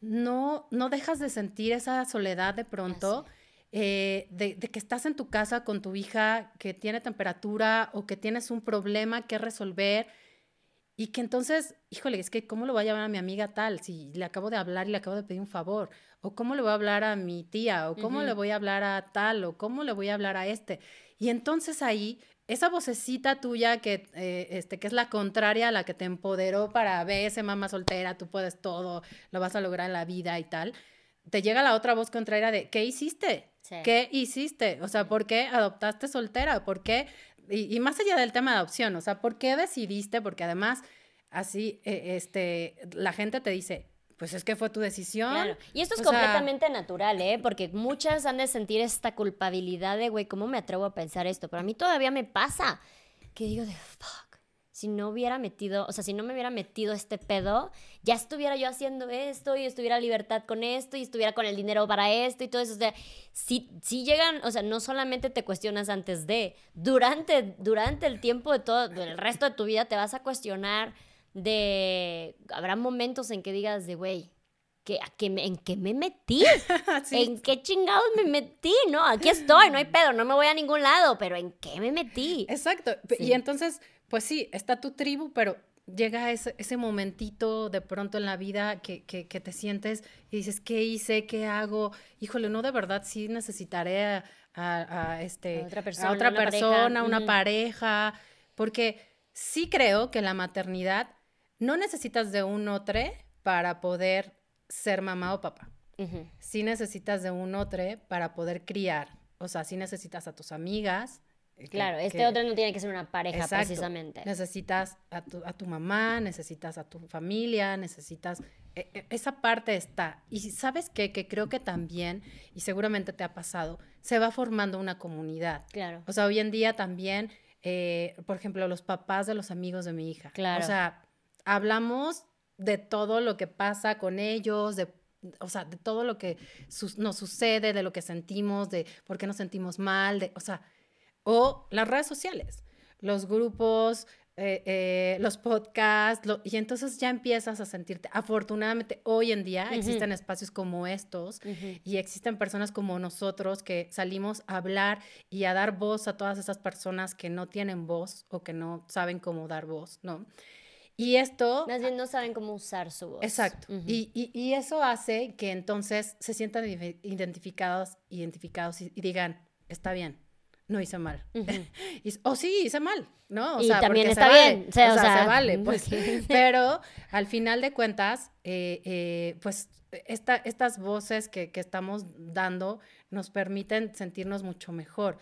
[SPEAKER 2] no, no dejas de sentir esa soledad de pronto. Eh, de, que estás en tu casa con tu hija que tiene temperatura o que tienes un problema que resolver y que entonces, híjole, es que ¿cómo lo voy a llamar a mi amiga tal si le acabo de hablar y le acabo de pedir un favor? ¿O cómo le voy a hablar a mi tía? ¿O cómo le voy a hablar a tal? ¿O cómo le voy a hablar a este? Y entonces ahí esa vocecita tuya que, eh, este, que es la contraria a la que te empoderó para ver ese mamá soltera, tú puedes todo, lo vas a lograr en la vida y tal, te llega la otra voz contraria de, ¿qué hiciste? ¿Qué hiciste? O sea, ¿por qué adoptaste soltera? ¿Por qué? Y, más allá del tema de adopción, o sea, ¿por qué decidiste? Porque además, así, eh, este, la gente te dice, pues es que fue tu decisión. Claro.
[SPEAKER 1] Y esto es completamente natural, ¿eh? Porque muchas han de sentir esta culpabilidad de, güey, ¿cómo me atrevo a pensar esto? Pero a mí todavía me pasa que digo de, fuck, si no hubiera metido, o sea, si no me hubiera metido este pedo, ya estuviera yo haciendo esto y estuviera libertad con esto y estuviera con el dinero para esto y todo eso. O sea, si, si llegan, o sea, no solamente te cuestionas antes de, durante, durante el tiempo de todo, el resto de tu vida te vas a cuestionar de, habrá momentos en que digas de, güey, ¿qué, ¿en qué me metí? ¿En qué chingados me metí? No, aquí estoy, no hay pedo, no me voy a ningún lado, pero ¿en qué me metí?
[SPEAKER 2] Exacto. Y entonces pues sí, está tu tribu, pero llega ese, ese momentito de pronto en la vida que, que, te sientes y dices, ¿qué hice? ¿Qué hago? Híjole, no, de verdad sí necesitaré a, este,
[SPEAKER 1] otra persona,
[SPEAKER 2] a otra una persona, pareja. una pareja, porque sí creo que la maternidad no necesitas de un otro para poder ser mamá o papá. Sí necesitas de un otro para poder criar. O sea, sí necesitas a tus amigas,
[SPEAKER 1] Claro, este otro no tiene que ser una pareja precisamente.
[SPEAKER 2] Necesitas a tu, a tu, mamá, necesitas a tu familia, necesitas... E, e, esa parte está. Y sabes qué? Que creo que también, y seguramente te ha pasado, se va formando una comunidad.
[SPEAKER 1] Claro.
[SPEAKER 2] O sea, hoy en día también, eh, por ejemplo, los papás de los amigos de mi hija. Claro. O sea, hablamos de todo lo que pasa con ellos, de o sea, de todo lo que nos sucede, de lo que sentimos, de por qué nos sentimos mal, de, o sea, o las redes sociales, los grupos, eh, eh, los podcasts, y entonces ya empiezas a sentirte, afortunadamente hoy en día existen espacios como estos y existen personas como nosotros que salimos a hablar y a dar voz a todas esas personas que no tienen voz o que no saben cómo dar voz, ¿no? Y esto...
[SPEAKER 1] Más bien no saben cómo usar su voz.
[SPEAKER 2] Exacto. y, y, y, eso hace que entonces se sientan identificados, identificados y digan, está bien, no hice mal. o sí, hice mal, ¿no?
[SPEAKER 1] O y también está bien.
[SPEAKER 2] o, sea, se vale, pues. Pero al final de cuentas, eh, eh, pues esta, estas voces que, que, estamos dando nos permiten sentirnos mucho mejor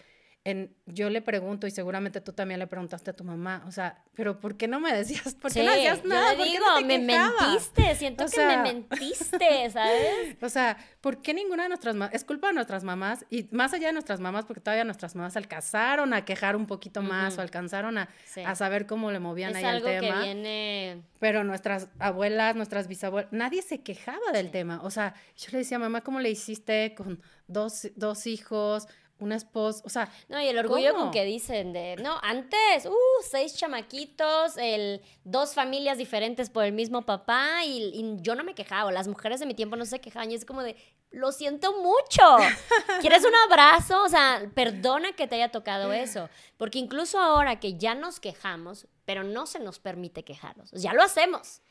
[SPEAKER 2] yo le pregunto, y seguramente tú también le preguntaste a tu mamá, o sea, pero ¿por qué no me decías? ¿Por qué no hacías nada?
[SPEAKER 1] Yo digo, me mentiste, siento que me mentiste, ¿sabes?
[SPEAKER 2] O sea, ¿por qué ninguna de nuestras mamás? Es culpa de nuestras mamás, y más allá de nuestras mamás, porque todavía nuestras mamás alcanzaron a quejar un poquito más, o alcanzaron a, a, saber cómo le movían ahí el tema.
[SPEAKER 1] Que viene...
[SPEAKER 2] Pero nuestras abuelas, nuestras bisabuelas, nadie se quejaba del tema. O sea, yo le decía, mamá, ¿cómo le hiciste con dos, dos hijos? Una esposa, o sea...
[SPEAKER 1] No, y el orgullo con que dicen de, no, antes, uh, seis chamaquitos, el, dos familias diferentes por el mismo papá y, yo no me quejaba, las mujeres de mi tiempo no se quejaban y es como de, lo siento mucho, ¿quieres un abrazo? O sea, perdona que te haya tocado eso, porque incluso ahora que ya nos quejamos, pero no se nos permite quejarnos, ya lo hacemos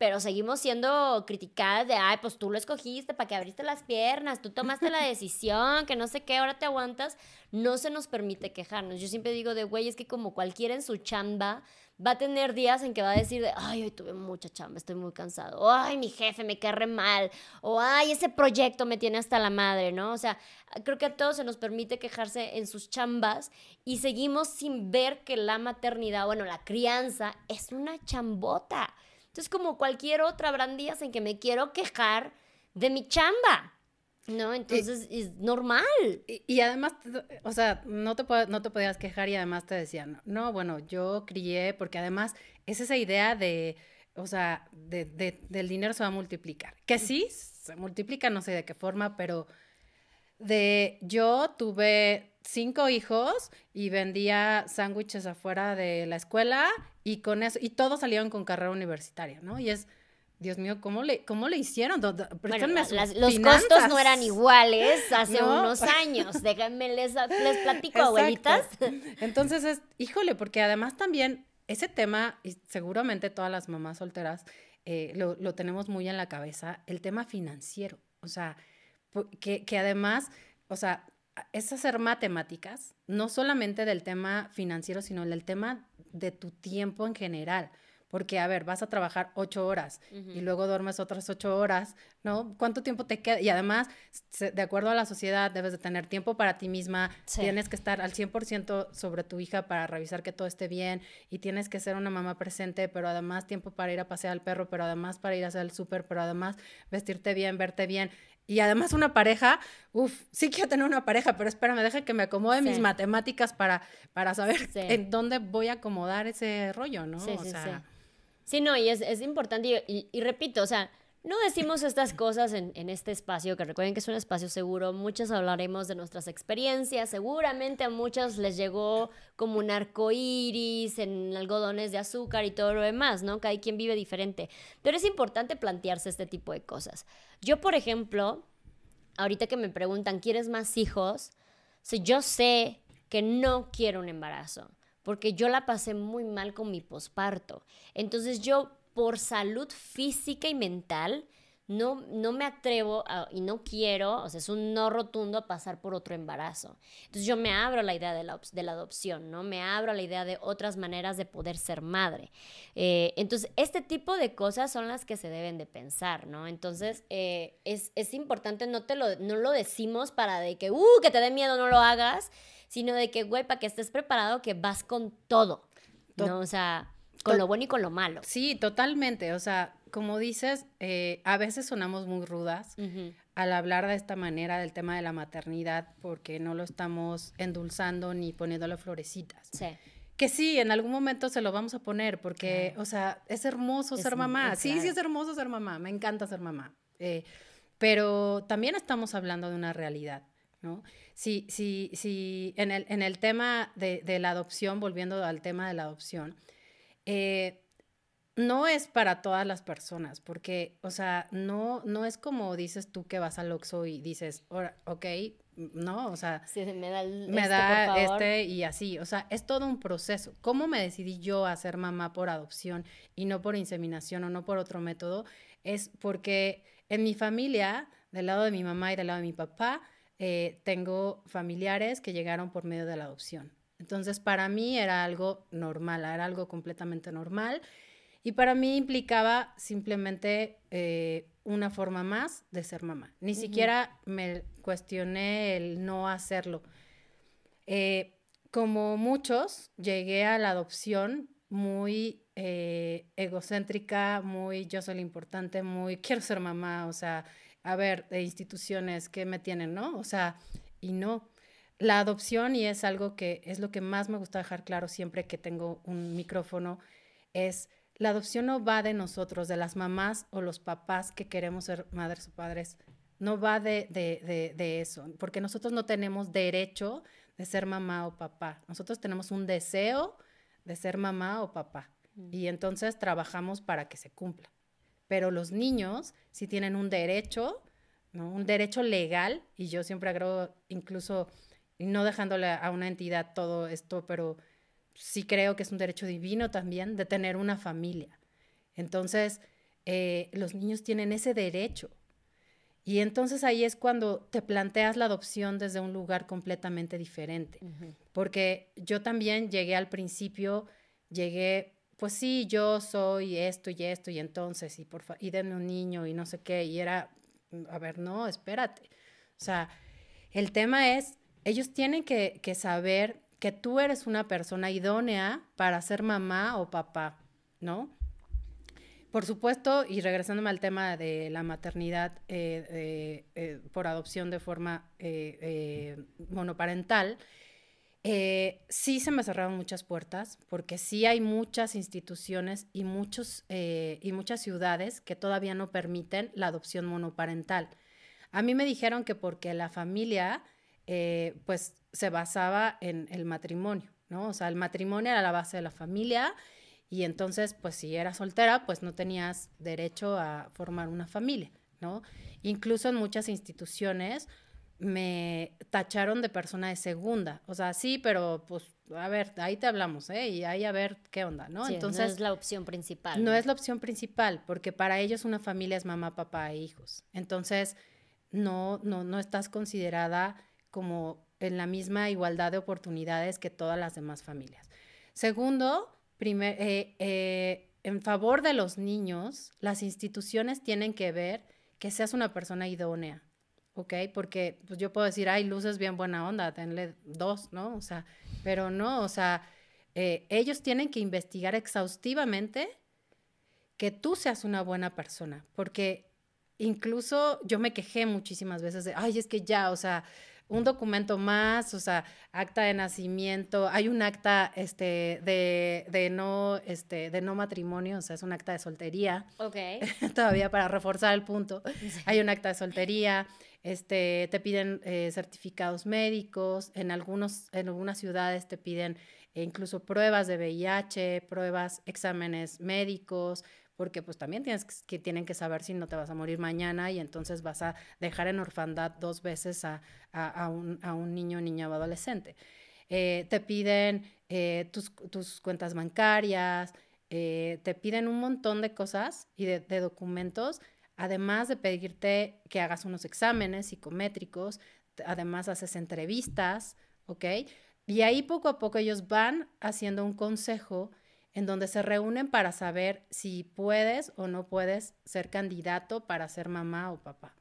[SPEAKER 1] pero seguimos siendo criticadas de, ay, pues tú lo escogiste para que abriste las piernas, tú tomaste la decisión, que no sé qué, ahora te aguantas, no se nos permite quejarnos. Yo siempre digo de, güey, es que como cualquiera en su chamba va a tener días en que va a decir de, ay, hoy tuve mucha chamba, estoy muy cansado, o, ay, mi jefe me carre mal, o, ay, ese proyecto me tiene hasta la madre, ¿no? O sea, creo que a todos se nos permite quejarse en sus chambas y seguimos sin ver que la maternidad, bueno, la crianza es una chambota. Entonces, como cualquier otra, habrán días en que me quiero quejar de mi chamba. ¿No? Entonces es normal.
[SPEAKER 2] Y, además, o sea, no te, no te podías quejar y además te decían, no, bueno, yo crié, porque además es esa idea de, o sea, de, del dinero se va a multiplicar. Que sí, se multiplica, no sé de qué forma, pero de yo tuve cinco hijos y vendía sándwiches afuera de la escuela y con eso, y todos salieron con carrera universitaria, ¿no? Y es, Dios mío, ¿cómo le, cómo le hicieron?
[SPEAKER 1] los costos no eran iguales hace unos años. Déjenme les, les platico, abuelitas.
[SPEAKER 2] Entonces es, híjole, porque además también ese tema, y seguramente todas las mamás solteras eh, lo, lo, tenemos muy en la cabeza, el tema financiero. O sea, que, que además, o sea, es hacer matemáticas, no solamente del tema financiero, sino del tema de tu tiempo en general. Porque, a ver, vas a trabajar ocho horas y luego duermes otras ocho horas, ¿no? ¿Cuánto tiempo te queda? Y además, de acuerdo a la sociedad, debes de tener tiempo para ti misma, tienes que estar al 100% sobre tu hija para revisar que todo esté bien y tienes que ser una mamá presente, pero además tiempo para ir a pasear al perro, pero además para ir a hacer el súper, pero además vestirte bien, verte bien. y además una pareja, uff, sí quiero tener una pareja, pero espérame, deja que me acomode mis matemáticas para, para saber en dónde voy a acomodar ese rollo, ¿no?
[SPEAKER 1] Sí, sí, sí. Sí, no, y es, importante, y, repito, o sea, no decimos estas cosas en, este espacio, que recuerden que es un espacio seguro. Muchas hablaremos de nuestras experiencias. Seguramente a muchos les llegó como un arco iris en algodones de azúcar y todo lo demás, ¿no? Cada quien vive diferente. Pero es importante plantearse este tipo de cosas. Yo, por ejemplo, ahorita que me preguntan, ¿quieres más hijos? Si yo sé que no quiero un embarazo, porque yo la pasé muy mal con mi posparto. Entonces yo por salud física y mental, no, no me atrevo y no quiero, o sea, es un no rotundo a pasar por otro embarazo. Entonces yo me abro a la idea de la, de la adopción, ¿no? Me abro a la idea de otras maneras de poder ser madre. Eh, entonces, este tipo de cosas son las que se deben de pensar, ¿no? Entonces, eh, es, es, importante, no, te lo, no lo decimos para de que, uh, que te dé miedo, no lo hagas, sino de que, güey, para que estés preparado, que vas con todo, ¿no? O sea con lo bueno y con lo malo.
[SPEAKER 2] Sí, totalmente. O sea, como dices, eh, a veces sonamos muy rudas al hablar de esta manera del tema de la maternidad porque no lo estamos endulzando ni poniéndole florecitas. Sí. Que sí, en algún momento se lo vamos a poner porque, o sea, es hermoso ser mamá. Sí, sí es hermoso ser mamá. Me encanta ser mamá. Eh, pero también estamos hablando de una realidad, ¿no? Sí, sí, sí, en el, en el tema de, de la adopción, volviendo al tema de la adopción, eh, no es para todas las personas, porque, o sea, no, no es como dices tú que vas al Oxxo y dices, ok, no, o sea,
[SPEAKER 1] me da,
[SPEAKER 2] me este, da este y así, o sea, es todo un proceso. ¿Cómo me decidí yo a ser mamá por adopción y no por inseminación o no por otro método? Es porque en mi familia, del lado de mi mamá y del lado de mi papá, eh, tengo familiares que llegaron por medio de la adopción. Entonces, para mí era algo normal, era algo completamente normal. Y para mí implicaba simplemente eh, una forma más de ser mamá. Ni siquiera me cuestioné el no hacerlo. Eh, como muchos, llegué a la adopción muy eh, egocéntrica, muy yo soy lo importante, muy quiero ser mamá, o sea, a ver, de instituciones que me tienen, ¿no? O sea, y no la adopción, y es algo que es lo que más me gusta dejar claro siempre que tengo un micrófono, es la adopción no va de nosotros, de las mamás o los papás que queremos ser madres o padres. No va de, de, eso, porque nosotros no tenemos derecho de ser mamá o papá. Nosotros tenemos un deseo de ser mamá o papá. Mm. Y entonces trabajamos para que se cumpla. Pero los niños sí tienen un derecho, ¿no? un derecho legal, y yo siempre agrego incluso no dejándole a una entidad todo esto, pero sí creo que es un derecho divino también de tener una familia. Entonces, eh, los niños tienen ese derecho. Y entonces ahí es cuando te planteas la adopción desde un lugar completamente diferente. Porque yo también llegué al principio, llegué, pues sí, yo soy esto y esto, y entonces, y, por y denme un niño y no sé qué, y era, a ver, no, espérate. O sea, el tema es ellos tienen que, saber que tú eres una persona idónea para ser mamá o papá, ¿no? Por supuesto, y regresándome al tema de la maternidad eh, eh, por adopción de forma eh, sí se me cerraron muchas puertas, porque sí hay muchas instituciones y, muchos, y muchas ciudades que todavía no permiten la adopción monoparental. A mí me dijeron que porque la familia eh, pues se basaba en el matrimonio, ¿no? O sea, el matrimonio era la base de la familia y entonces, pues si eras soltera, pues no tenías derecho a formar una familia, ¿no? Incluso en muchas instituciones me tacharon de persona de segunda, o sea, sí, pero pues a ver, ahí te hablamos, ¿eh? Y ahí a ver qué onda, ¿no?
[SPEAKER 1] Entonces, no es la opción principal.
[SPEAKER 2] No, es la opción principal, porque para ellos una familia es mamá, papá e hijos. Entonces, no, no, no estás considerada como en la misma igualdad de oportunidades que todas las demás familias. Segundo, eh, eh, en favor de los niños, las instituciones tienen que ver que seas una persona idónea, ¿ok? Porque pues yo puedo decir, ay, luces bien buena onda, tenle dos, ¿no? O sea, pero no, o sea, eh, ellos tienen que investigar exhaustivamente que tú seas una buena persona, porque incluso yo me quejé muchísimas veces de, ay, es que ya, o sea, un documento más, o sea, acta de nacimiento, hay un acta este, de, de, no, este, de no matrimonio, o sea, es un acta de soltería.
[SPEAKER 1] Ok.
[SPEAKER 2] Todavía para reforzar el punto. Hay un acta de soltería, este, te piden eh, certificados médicos, en, algunos, en algunas ciudades te piden incluso pruebas de VIH, pruebas, exámenes médicos, porque pues también tienes que, tienen que saber si no te vas a morir mañana y entonces vas a dejar en orfandad dos veces a, un, niño, niña o adolescente. Eh, te piden eh, tus, cuentas bancarias, eh, te piden un montón de cosas y de, documentos, además de pedirte que hagas unos exámenes psicométricos, además haces entrevistas, ¿ok? Y ahí poco a poco ellos van haciendo un consejo en donde se reúnen para saber si puedes o no puedes ser candidato para ser mamá o papá.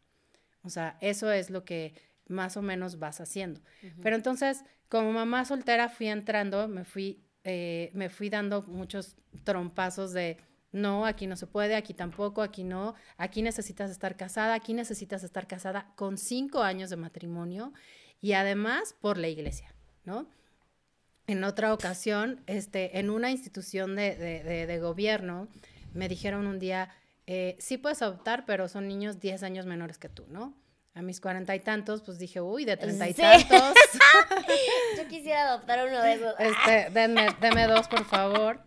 [SPEAKER 2] O sea, eso es lo que más o menos vas haciendo. Pero entonces, como mamá soltera fui entrando, me fui, eh, me fui dando muchos trompazos de, no, aquí no se puede, aquí tampoco, aquí no, aquí necesitas estar casada, aquí necesitas estar casada con cinco años de matrimonio y además por la iglesia, ¿no? en otra ocasión, este, en una institución de, de, gobierno, me dijeron un día, eh, sí puedes adoptar, pero son niños 10 años menores que tú, ¿no? A mis cuarenta y tantos, pues dije, uy, de treinta y tantos.
[SPEAKER 1] Yo quisiera adoptar uno de esos.
[SPEAKER 2] Este, denme, denme dos, por favor.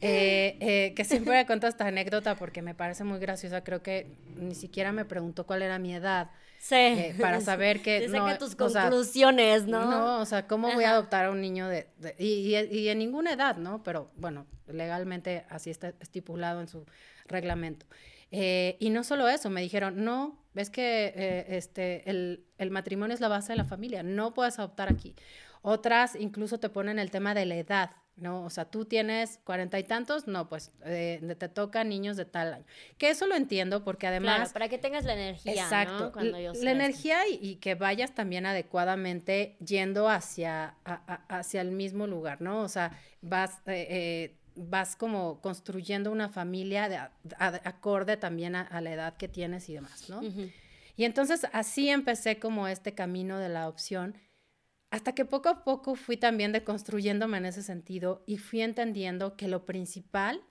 [SPEAKER 2] Eh, eh, que siempre cuento esta anécdota porque me parece muy graciosa. Creo que ni siquiera me preguntó cuál era mi edad.
[SPEAKER 1] Sí.
[SPEAKER 2] Eh, para saber que.
[SPEAKER 1] no, tus conclusiones, ¿no?
[SPEAKER 2] No, o sea, ¿cómo voy a adoptar a un niño de. y, y, en ninguna edad, ¿no? Pero bueno, legalmente así está estipulado en su reglamento. y no solo eso, me dijeron, no, ves que este, el, el matrimonio es la base de la familia, no puedes adoptar aquí. Otras incluso te ponen el tema de la edad. ¿No? O sea, tú tienes cuarenta y tantos, no, pues eh, te toca niños de tal año. Que eso lo entiendo porque además...
[SPEAKER 1] Claro, para que tengas la energía,
[SPEAKER 2] exacto, la energía y, que vayas también adecuadamente yendo hacia, hacia el mismo lugar, ¿no? O sea, vas... Eh, eh, vas como construyendo una familia de, acorde también a, la edad que tienes y demás, ¿no? Y entonces así empecé como este camino de la opción hasta que poco a poco fui también deconstruyéndome en ese sentido y fui entendiendo que lo principal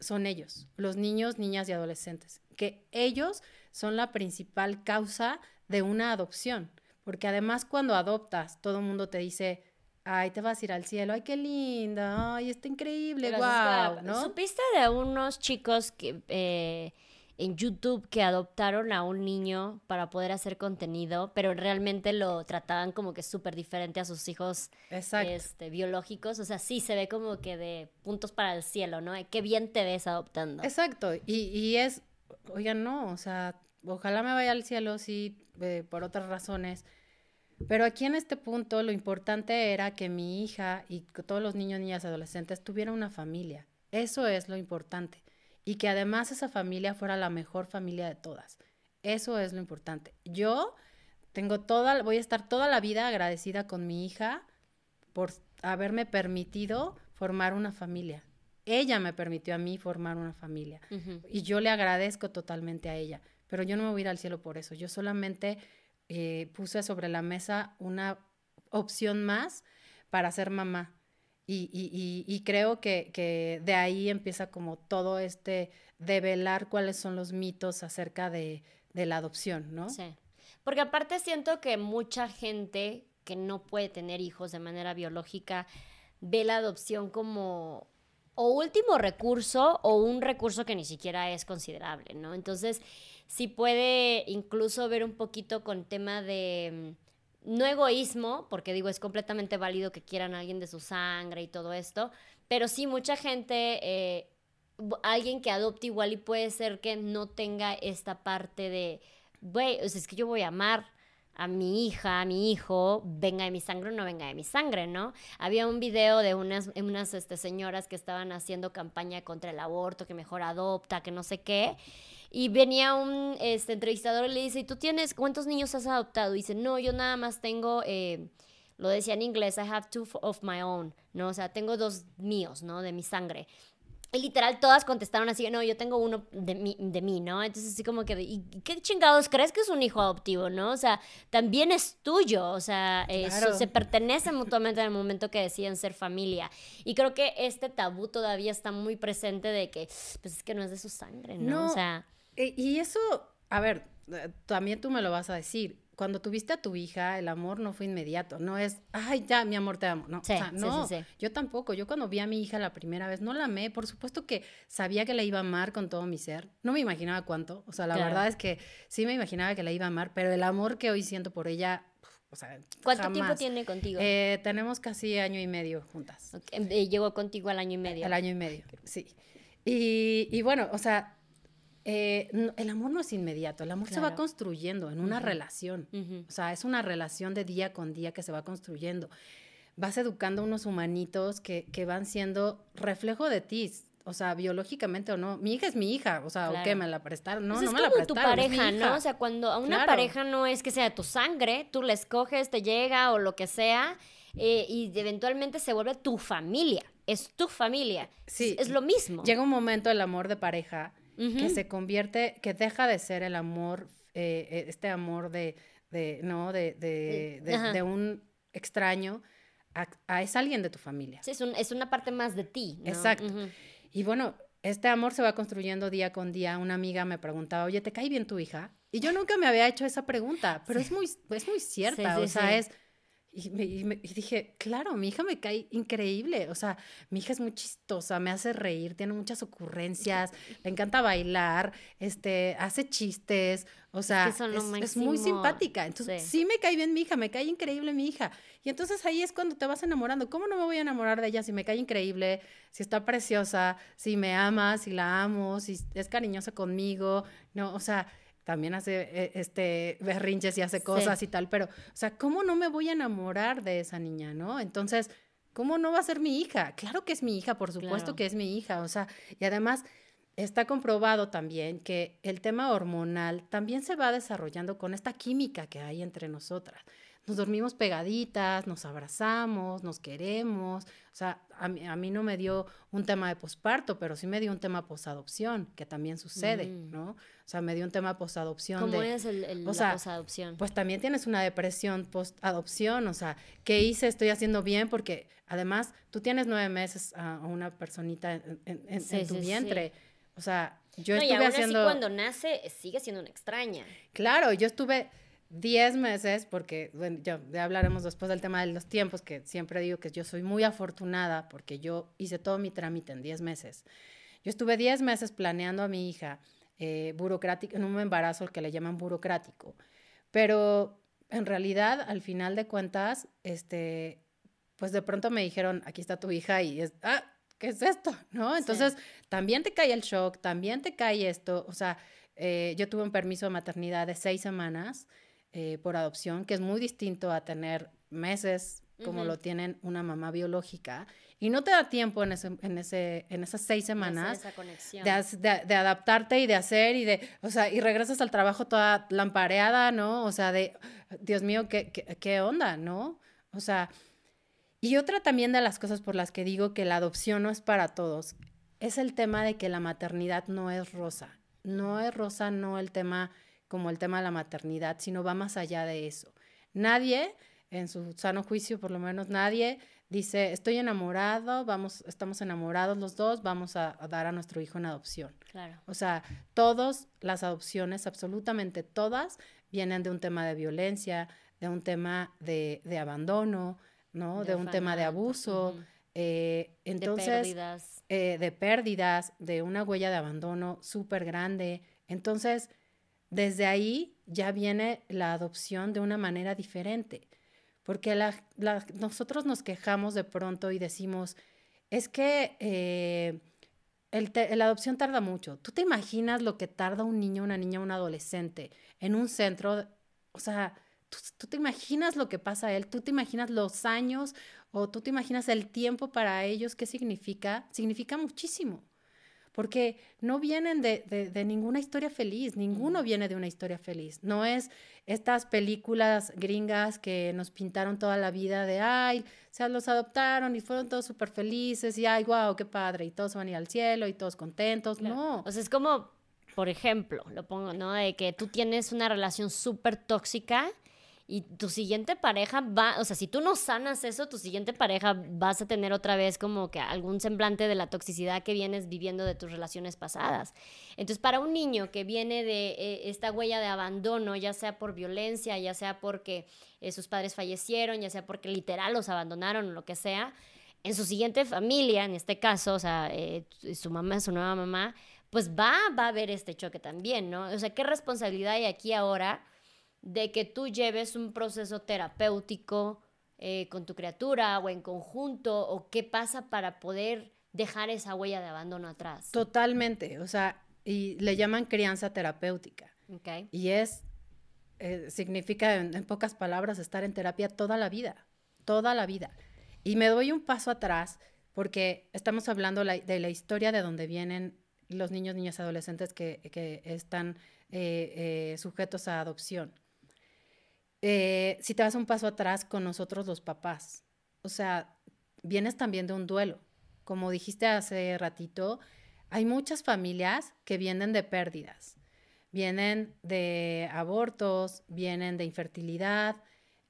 [SPEAKER 2] son ellos, los niños, niñas y adolescentes, que ellos son la principal causa de una adopción, porque además cuando adoptas, todo el mundo te dice, ay, te vas a ir al cielo, ay, qué linda, ay, está increíble, wow, ¿no?
[SPEAKER 1] ¿Supiste de unos chicos que... Eh, en YouTube que adoptaron a un niño para poder hacer contenido, pero realmente lo trataban como que súper diferente a sus hijos este, biológicos. O sea, sí se ve como que de puntos para el cielo, ¿no? Qué bien te ves adoptando.
[SPEAKER 2] Exacto. Y, y es, oigan, no, o sea, ojalá me vaya al cielo, sí, eh, por otras razones. Pero aquí en este punto lo importante era que mi hija y todos los niños, niñas, adolescentes tuvieran una familia. Eso es lo importante y que además esa familia fuera la mejor familia de todas. Eso es lo importante. Yo tengo toda, voy a estar toda la vida agradecida con mi hija por haberme permitido formar una familia. Ella me permitió a mí formar una familia y yo le agradezco totalmente a ella, pero yo no me voy a ir al cielo por eso. Yo solamente eh, puse sobre la mesa una opción más para ser mamá y, y, creo que, que, de ahí empieza como todo este develar cuáles son los mitos acerca de, de, la adopción, ¿no?
[SPEAKER 1] Sí. Porque aparte siento que mucha gente que no puede tener hijos de manera biológica ve la adopción como o último recurso o un recurso que ni siquiera es considerable, ¿no? Entonces, sí puede incluso ver un poquito con tema de no egoísmo, porque digo, es completamente válido que quieran a alguien de su sangre y todo esto, pero sí mucha gente, eh, alguien que adopte igual y puede ser que no tenga esta parte de, güey, o sea, es que yo voy a amar a mi hija, a mi hijo, venga de mi sangre o no venga de mi sangre, ¿no? Había un video de unas, unas este, señoras que estaban haciendo campaña contra el aborto, que mejor adopta, que no sé qué, y venía un este, entrevistador y le dice, ¿y tú tienes, cuántos niños has adoptado? Y dice, no, yo nada más tengo, eh, lo decía en inglés, I have two of my own, ¿no? O sea, tengo dos míos, ¿no? De mi sangre. literal todas contestaron así, no, yo tengo uno de mí, de mí, ¿no? Entonces así como que, ¿y qué chingados crees que es un hijo adoptivo, no? O sea, también es tuyo, o sea, eso se pertenece mutuamente en el momento que deciden ser familia. Y creo que este tabú todavía está muy presente de que, pues es que no es de su sangre, ¿no?
[SPEAKER 2] no
[SPEAKER 1] o sea...
[SPEAKER 2] Y eso, a ver, eh, también tú me lo vas a decir cuando tuviste a tu hija, el amor no fue inmediato, no es, ay, ya, mi amor, te amo. No, o sea, no, yo tampoco. Yo cuando vi a mi hija la primera vez, no la amé. Por supuesto que sabía que la iba a amar con todo mi ser. No me imaginaba cuánto. O sea, la verdad es que sí me imaginaba que la iba a amar, pero el amor que hoy siento por ella, o sea,
[SPEAKER 1] ¿Cuánto tiempo tiene contigo?
[SPEAKER 2] Eh, tenemos casi año y medio juntas.
[SPEAKER 1] Okay. Llegó contigo al año y medio.
[SPEAKER 2] Al año y medio, sí. Y, y bueno, o sea, eh, el amor no es inmediato, el amor se va construyendo en una relación. O sea, es una relación de día con día que se va construyendo. Vas educando unos humanitos que, que van siendo reflejo de ti, o sea, biológicamente o no. Mi hija es mi hija, o sea, ¿o qué? ¿Me la prestaron? No, pues no me la prestaron.
[SPEAKER 1] tu pareja, ¿no? O sea, cuando a una pareja no es que sea tu sangre, tú la escoges, te llega o lo que sea, eh, y eventualmente se vuelve tu familia. Es tu familia. Sí. Es, es lo mismo.
[SPEAKER 2] Llega un momento el amor de pareja que se convierte, que deja de ser el amor, eh, eh, este amor de, de ¿no? De, de, de, un extraño a, es alguien de tu familia.
[SPEAKER 1] Sí, es, un, es una parte más de ti.
[SPEAKER 2] Exacto. Y bueno, este amor se va construyendo día con día. Una amiga me preguntaba, oye, ¿te cae bien tu hija? Y yo nunca me había hecho esa pregunta, pero es, muy, es muy cierta. o sea, es y, me, dije, claro, mi hija me cae increíble. O sea, mi hija es muy chistosa, me hace reír, tiene muchas ocurrencias, le encanta bailar, este, hace chistes. O sea, es, muy simpática. Entonces, sí. me cae bien mi hija, me cae increíble mi hija. Y entonces ahí es cuando te vas enamorando. ¿Cómo no me voy a enamorar de ella si me cae increíble, si está preciosa, si me ama, si la amo, si es cariñosa conmigo? No, o sea, también hace eh, este berrinches y hace cosas y tal, pero, o sea, ¿cómo no me voy a enamorar de esa niña, no? Entonces, ¿cómo no va a ser mi hija? Claro que es mi hija, por supuesto que es mi hija, o sea, y además está comprobado también que el tema hormonal también se va desarrollando con esta química que hay entre nosotras nos dormimos pegaditas, nos abrazamos, nos queremos. O sea, a mí, a mí no me dio un tema de posparto, pero sí me dio un tema posadopción, que también sucede, mm. ¿no? O sea, me dio un tema posadopción.
[SPEAKER 1] ¿Cómo es el, el la posadopción?
[SPEAKER 2] Pues también tienes una depresión postadopción, o sea, ¿qué hice? Estoy haciendo bien porque además tú tienes nueve meses a una personita en, tu vientre. O sea, yo estuve y aún haciendo...
[SPEAKER 1] Así cuando nace sigue siendo una extraña.
[SPEAKER 2] Claro, yo estuve 10 meses, porque bueno, ya, hablaremos después del tema de los tiempos, que siempre digo que yo soy muy afortunada porque yo hice todo mi trámite en 10 meses. Yo estuve 10 meses planeando a mi hija eh, burocrático, en un embarazo que le llaman burocrático, pero en realidad, al final de cuentas, este, pues de pronto me dijeron, aquí está tu hija y es, ah, ¿qué es esto? ¿No? Entonces, también te cae el shock, también te cae esto, o sea, eh, yo tuve un permiso de maternidad de seis semanas, eh, por adopción, que es muy distinto a tener meses como lo tienen una mamá biológica. Y no te da tiempo en, ese, en, ese, en esas seis semanas de, de, adaptarte y de hacer y de, o sea, y regresas al trabajo toda lampareada, ¿no? O sea, de, Dios mío, ¿qué, qué, qué onda, ¿no? O sea, y otra también de las cosas por las que digo que la adopción no es para todos, es el tema de que la maternidad no es rosa. No es rosa, no el tema como el tema de la maternidad, sino va más allá de eso. Nadie, en su sano juicio por lo menos, nadie dice, estoy enamorado, vamos, estamos enamorados los dos, vamos a, dar a nuestro hijo en adopción.
[SPEAKER 1] Claro.
[SPEAKER 2] O sea, todas las adopciones, absolutamente todas, vienen de un tema de violencia, de un tema de, abandono, ¿no? De, un tema de abuso. Eh, entonces, de
[SPEAKER 1] pérdidas.
[SPEAKER 2] Eh, de pérdidas, de una huella de abandono súper grande. Entonces, desde ahí ya viene la adopción de una manera diferente, porque nosotros nos quejamos de pronto y decimos, es que eh, la adopción tarda mucho. ¿Tú te imaginas lo que tarda un niño, una niña, un adolescente en un centro? O sea, ¿tú, te imaginas lo que pasa a él, tú te imaginas los años o tú te imaginas el tiempo para ellos, ¿qué significa? Significa muchísimo porque no vienen de, de, ninguna historia feliz, ninguno viene de una historia feliz. No es estas películas gringas que nos pintaron toda la vida de, ay, se los adoptaron y fueron todos súper felices y, ay, wow, qué padre, y todos van a ir al cielo y todos contentos. No.
[SPEAKER 1] O sea, es como, por ejemplo, lo pongo, ¿no? De que tú tienes una relación súper tóxica y tu siguiente pareja va, o sea, si tú no sanas eso, tu siguiente pareja vas a tener otra vez como que algún semblante de la toxicidad que vienes viviendo de tus relaciones pasadas. Entonces, para un niño que viene de eh, esta huella de abandono, ya sea por violencia, ya sea porque eh, sus padres fallecieron, ya sea porque literal los abandonaron o lo que sea, en su siguiente familia, en este caso, o sea, eh, su mamá, su nueva mamá, pues va, va a haber este choque también, ¿no? O sea, ¿qué responsabilidad hay aquí ahora? De que tú lleves un proceso terapéutico eh, con tu criatura o en conjunto o qué pasa para poder dejar esa huella de abandono atrás.
[SPEAKER 2] Totalmente, o sea, y le llaman crianza terapéutica.
[SPEAKER 1] Okay.
[SPEAKER 2] Y es, eh, significa en, pocas palabras estar en terapia toda la vida, toda la vida. Y me doy un paso atrás porque estamos hablando de la historia de donde vienen los niños, niñas, adolescentes que, están eh, sujetos a adopción. Eh, si te vas un paso atrás con nosotros los papás, o sea, vienes también de un duelo. Como dijiste hace ratito, hay muchas familias que vienen de pérdidas, vienen de abortos, vienen de infertilidad,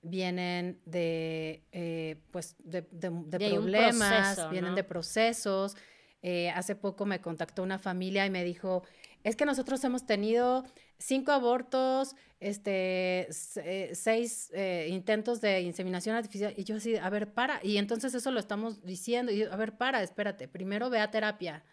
[SPEAKER 2] vienen de, eh, pues, de, problemas, vienen de procesos. Eh, hace poco me contactó una familia y me dijo, es que nosotros hemos tenido cinco abortos, este, eh, seis eh, intentos de inseminación artificial. Y yo así, a ver, para. Y entonces eso lo estamos diciendo. Y a ver, para, espérate. Primero ve a terapia.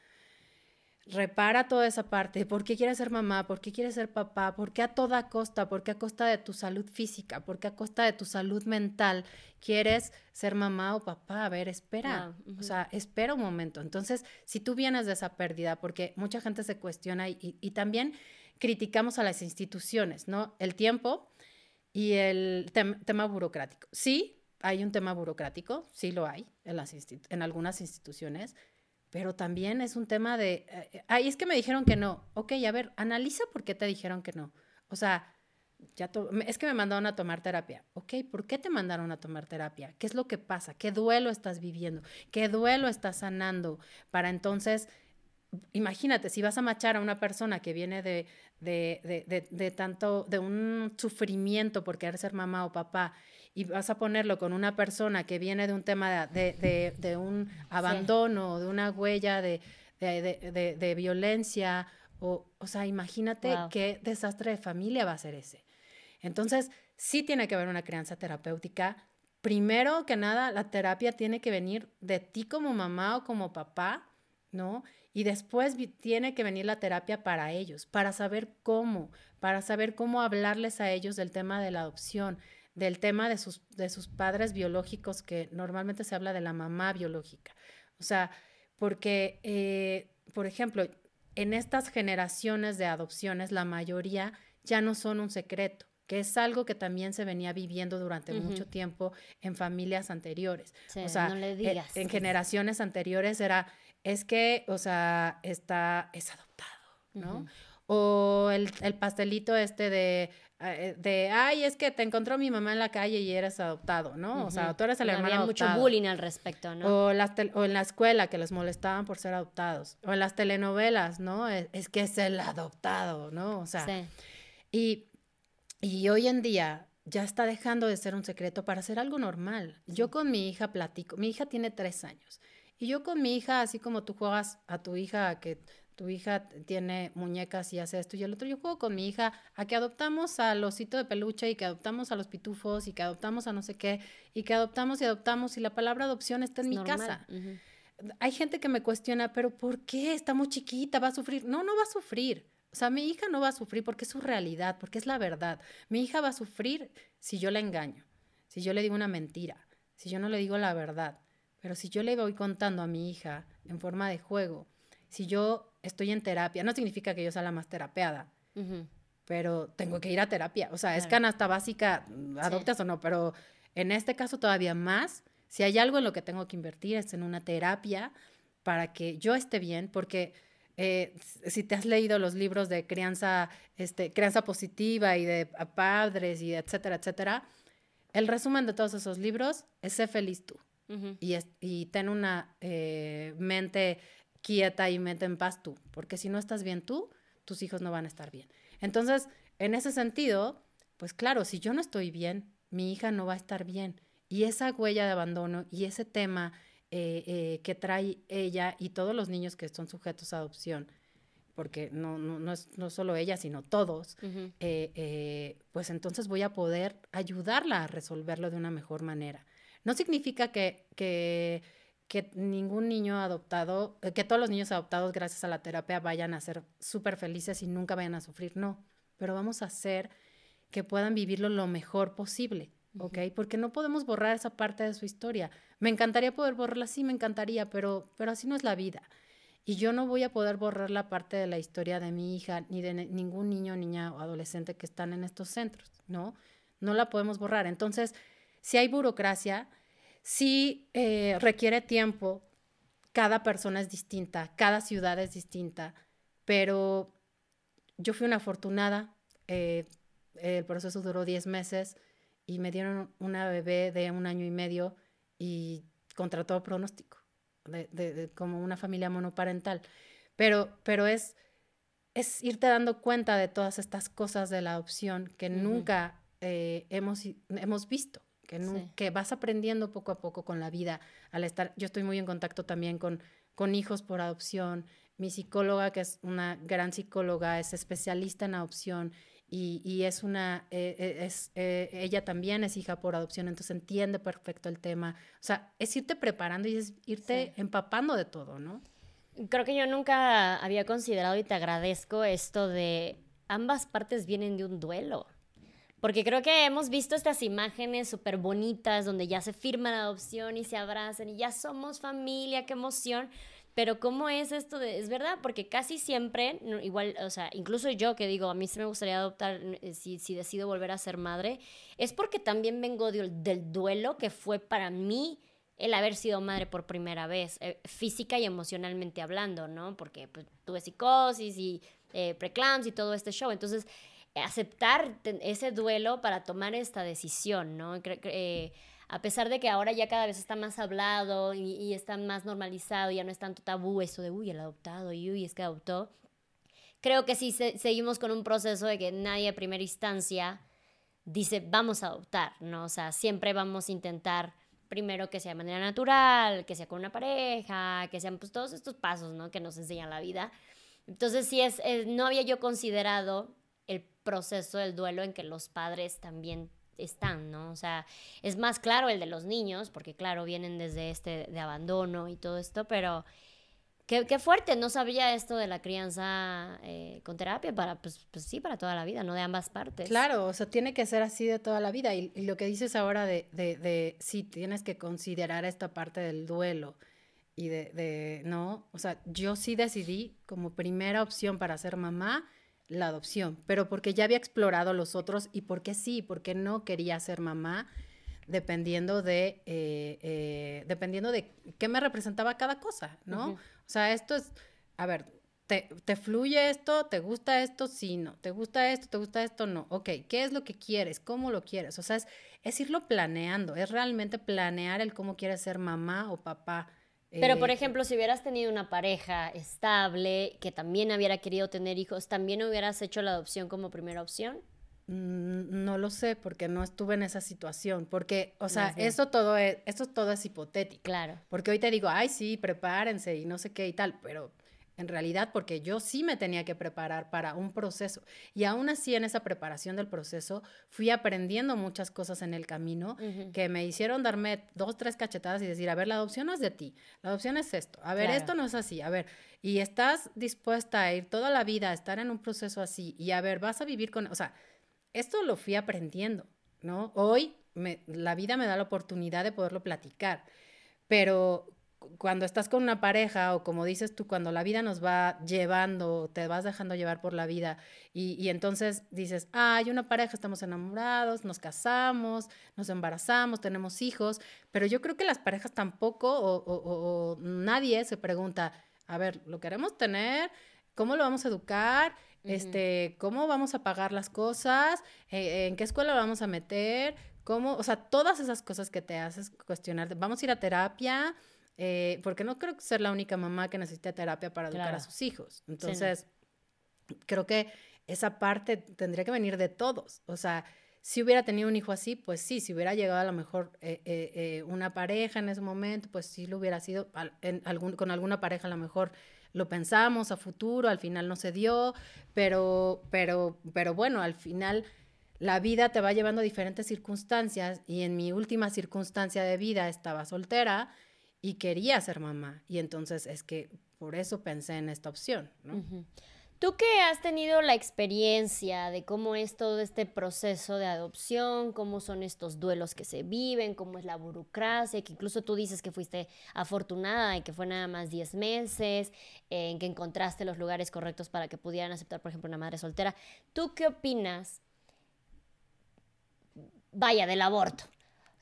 [SPEAKER 2] Repara toda esa parte. ¿Por qué quieres ser mamá? ¿Por qué quieres ser papá? ¿Por qué a toda costa? ¿Por qué a costa de tu salud física? ¿Por qué a costa de tu salud mental quieres ser mamá o papá? A ver, espera. O sea, espera un momento. Entonces, si tú vienes de esa pérdida, porque mucha gente se cuestiona y, y también criticamos a las instituciones, ¿no? El tiempo y el tema burocrático. Sí, hay un tema burocrático, sí lo hay en, las en algunas instituciones, pero también es un tema de, eh, ay, es que me dijeron que no. Ok, a ver, analiza por qué te dijeron que no. O sea, ya es que me mandaron a tomar terapia. Ok, ¿por qué te mandaron a tomar terapia? ¿Qué es lo que pasa? ¿Qué duelo estás viviendo? ¿Qué duelo estás sanando? Para entonces imagínate, si vas a machar a una persona que viene de, de, tanto, de un sufrimiento por querer ser mamá o papá, y vas a ponerlo con una persona que viene de un tema de, un abandono, de una huella de, violencia, o, o sea, imagínate qué desastre de familia va a ser ese. Entonces, sí tiene que haber una crianza terapéutica. Primero que nada, la terapia tiene que venir de ti como mamá o como papá, ¿no? Y después tiene que venir la terapia para ellos, para saber cómo, para saber cómo hablarles a ellos del tema de la adopción, del tema de sus, de sus padres biológicos, que normalmente se habla de la mamá biológica. O sea, porque, eh, por ejemplo, en estas generaciones de adopciones, la mayoría ya no son un secreto que es algo que también se venía viviendo durante mucho tiempo en familias anteriores. o sea, eh, en generaciones anteriores era, es que, o sea, está, es adoptado, ¿no? O el, pastelito este de, eh, de, ay, es que te encontró mi mamá en la calle y eres adoptado, ¿no? O sea, tú eres el hermano
[SPEAKER 1] Había mucho bullying al respecto, ¿no?
[SPEAKER 2] O, las o en la escuela que les molestaban por ser adoptados. O en las telenovelas, ¿no? Es, que es el adoptado, ¿no? O sea, sí. y, y hoy en día ya está dejando de ser un secreto para ser algo normal. Yo con mi hija platico, mi hija tiene tres años. Y yo con mi hija, así como tú juegas a tu hija que tu hija tiene muñecas y hace esto y el otro, yo juego con mi hija a que adoptamos al osito de peluche y que adoptamos a los pitufos y que adoptamos a no sé qué y que adoptamos y adoptamos y la palabra adopción está en mi casa. Hay gente que me cuestiona, pero ¿por qué? Está muy chiquita, va a sufrir. No, no va a sufrir. O sea, mi hija no va a sufrir porque es su realidad, porque es la verdad. Mi hija va a sufrir si yo la engaño, si yo le digo una mentira, si yo no le digo la verdad. Pero si yo le voy contando a mi hija en forma de juego, si yo estoy en terapia, no significa que yo sea la más terapeada, pero tengo que ir a terapia. O sea, es canasta básica, adoptas o no, pero en este caso todavía más, si hay algo en lo que tengo que invertir es en una terapia para que yo esté bien, porque eh, si te has leído los libros de crianza, este, crianza positiva y de padres y etcétera, etcétera, el resumen de todos esos libros es sé feliz tú y, y, ten una eh, mente quieta y mente en paz tú, porque si no estás bien tú, tus hijos no van a estar bien. Entonces, en ese sentido, pues claro, si yo no estoy bien, mi hija no va a estar bien. Y esa huella de abandono y ese tema eh, eh, que trae ella y todos los niños que son sujetos a adopción, porque no, no, no es no solo ella, sino todos, eh, pues entonces voy a poder ayudarla a resolverlo de una mejor manera. No significa que, que, que ningún niño adoptado, que todos los niños adoptados gracias a la terapia vayan a ser súper felices y nunca vayan a sufrir, no, pero vamos a hacer que puedan vivirlo lo mejor posible. ¿ok? Porque no podemos borrar esa parte de su historia. Me encantaría poder borrarla, sí, me encantaría, pero, pero así no es la vida. Y yo no voy a poder borrar la parte de la historia de mi hija ni de ningún niño, niña o adolescente que están en estos centros, ¿no? No la podemos borrar. Entonces, si hay burocracia, si eh, requiere tiempo, cada persona es distinta, cada ciudad es distinta, pero yo fui una afortunada, eh, el proceso duró 10 meses, y me dieron una bebé de un año y medio y contra todo pronóstico, de, como una familia monoparental. Pero, pero es, es irte dando cuenta de todas estas cosas de la adopción que nunca eh, hemos, hemos visto, que, que vas aprendiendo poco a poco con la vida al estar, yo estoy muy en contacto también con, con hijos por adopción, mi psicóloga, que es una gran psicóloga, es especialista en adopción y, es una, eh, es, eh, ella también es hija por adopción, entonces entiende perfecto el tema. O sea, es irte preparando y es irte empapando de todo, ¿no?
[SPEAKER 1] Creo que yo nunca había considerado y te agradezco esto de ambas partes vienen de un duelo. Porque creo que hemos visto estas imágenes súper bonitas donde ya se firma la adopción y se abrazan y ya somos familia, qué emoción. Pero ¿cómo es esto de, es verdad? Porque casi siempre, igual, o sea, incluso yo que digo, a mí sí me gustaría adoptar eh, si, si decido volver a ser madre, es porque también vengo del duelo que fue para mí el haber sido madre por primera vez, eh, física y emocionalmente hablando, ¿no? Porque pues, tuve psicosis y eh, preclams y todo este show. Entonces, aceptar ese duelo para tomar esta decisión, ¿no? Eh, a pesar de que ahora ya cada vez está más hablado y, está más normalizado, ya no es tanto tabú eso de, uy, el adoptado, y uy, es que adoptó. Creo que sí seguimos con un proceso de que nadie a primera instancia dice, vamos a adoptar, ¿no? O sea, siempre vamos a intentar primero que sea de manera natural, que sea con una pareja, que sean pues todos estos pasos, ¿no? Que nos enseñan la vida. Entonces, sí, es, no había yo considerado el proceso del duelo en que los padres también están, ¿no? O sea, es más claro el de los niños, porque claro, vienen desde este de abandono y todo esto, pero qué, qué fuerte, no sabía esto de la crianza eh, con terapia para, pues, pues, sí, para toda la vida, no de ambas partes.
[SPEAKER 2] Claro, o sea, tiene que ser así de toda la vida. Y, lo que dices ahora de, de, sí, tienes que considerar esta parte del duelo y de, de, no, o sea, yo sí decidí como primera opción para ser mamá la adopción, pero porque ya había explorado los otros y porque sí, porque no quería ser mamá, dependiendo de, eh, eh, dependiendo de qué me representaba cada cosa, ¿no? O sea, esto es, a ver, te, te, fluye esto? ¿Te gusta esto? Sí, no. ¿Te gusta esto? ¿Te gusta esto? No. Ok, ¿qué es lo que quieres? ¿Cómo lo quieres? O sea, es, es irlo planeando, es realmente planear el cómo quieres ser mamá o papá
[SPEAKER 1] pero, por eh, ejemplo, si hubieras tenido una pareja estable que también hubiera querido tener hijos, ¿también hubieras hecho la adopción como primera opción?
[SPEAKER 2] Mm, no lo sé, porque no estuve en esa situación. Porque, o sea, eso todo, es, eso todo es hipotético.
[SPEAKER 1] Claro.
[SPEAKER 2] Porque hoy te digo, ay, sí, prepárense y no sé qué y tal, pero en realidad porque yo sí me tenía que preparar para un proceso. Y aún así en esa preparación del proceso fui aprendiendo muchas cosas en el camino que me hicieron darme dos, tres cachetadas y decir, a ver, la adopción no es de ti, la adopción es esto, a ver, esto no es así, a ver, y estás dispuesta a ir toda la vida a estar en un proceso así y a ver, vas a vivir con, o sea, esto lo fui aprendiendo, ¿no? Hoy me, la vida me da la oportunidad de poderlo platicar, pero cuando estás con una pareja o como dices tú, cuando la vida nos va llevando, te vas dejando llevar por la vida y, y entonces dices, ah, hay una pareja, estamos enamorados, nos casamos, nos embarazamos, tenemos hijos, pero yo creo que las parejas tampoco o, o, nadie se pregunta, a ver, lo queremos tener, ¿cómo lo vamos a educar? Este, ¿cómo vamos a pagar las cosas? Eh, ¿En qué escuela lo vamos a meter? ¿Cómo? O sea, todas esas cosas que te haces cuestionar. Vamos a ir a terapia, eh, porque no creo ser la única mamá que necesite terapia para educar a sus hijos. Entonces, creo que esa parte tendría que venir de todos. O sea, si hubiera tenido un hijo así, pues sí, si hubiera llegado a lo mejor eh, eh, eh, una pareja en ese momento, pues sí lo hubiera sido, en algún, con alguna pareja a lo mejor lo pensamos a futuro, al final no se dio, pero, pero, pero bueno, al final la vida te va llevando a diferentes circunstancias y en mi última circunstancia de vida estaba soltera y quería ser mamá y entonces es que por eso pensé en esta opción, ¿no?
[SPEAKER 1] Tú que has tenido la experiencia de cómo es todo este proceso de adopción, cómo son estos duelos que se viven, cómo es la burocracia, que incluso tú dices que fuiste afortunada y que fue nada más 10 meses, en que encontraste los lugares correctos para que pudieran aceptar, por ejemplo, una madre soltera. ¿Tú qué opinas? Vaya, del aborto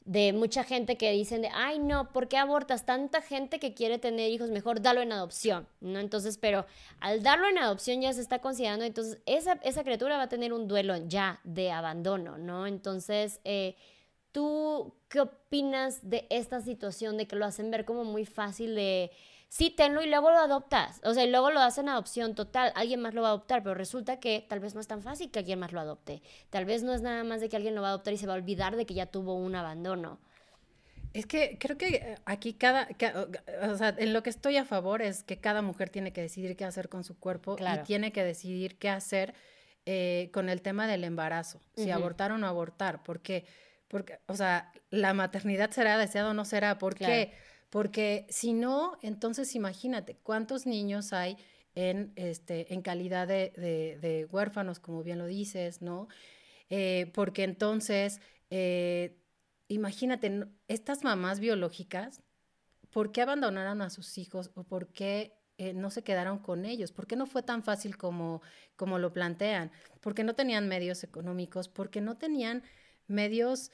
[SPEAKER 1] de mucha gente que dicen de, ay no, ¿por qué abortas? Tanta gente que quiere tener hijos, mejor dalo en adopción, ¿no? Entonces, pero al darlo en adopción ya se está considerando, entonces esa, esa criatura va a tener un duelo ya de abandono, ¿no? Entonces, eh, ¿tú qué opinas de esta situación de que lo hacen ver como muy fácil de sí, tenlo y luego lo adoptas. O sea, y luego lo hacen adopción total. Alguien más lo va a adoptar, pero resulta que tal vez no es tan fácil que alguien más lo adopte. Tal vez no es nada más de que alguien lo va a adoptar y se va a olvidar de que ya tuvo un abandono.
[SPEAKER 2] Es que creo que eh, aquí cada, o sea, en lo que estoy a favor es que cada mujer tiene que decidir qué hacer con su cuerpo y tiene que decidir qué hacer eh, con el tema del embarazo, si abortar o no abortar, porque, porque, o sea, la maternidad será deseada o no será, ¿por qué? Porque si no, entonces imagínate cuántos niños hay en, este, en calidad de, huérfanos, como bien lo dices, ¿no? Eh, porque entonces, eh, imagínate, estas mamás biológicas, ¿por qué abandonaron a sus hijos o por qué eh, no se quedaron con ellos? ¿Por qué no fue tan fácil como, como lo plantean? Porque no tenían medios económicos, porque no tenían medios,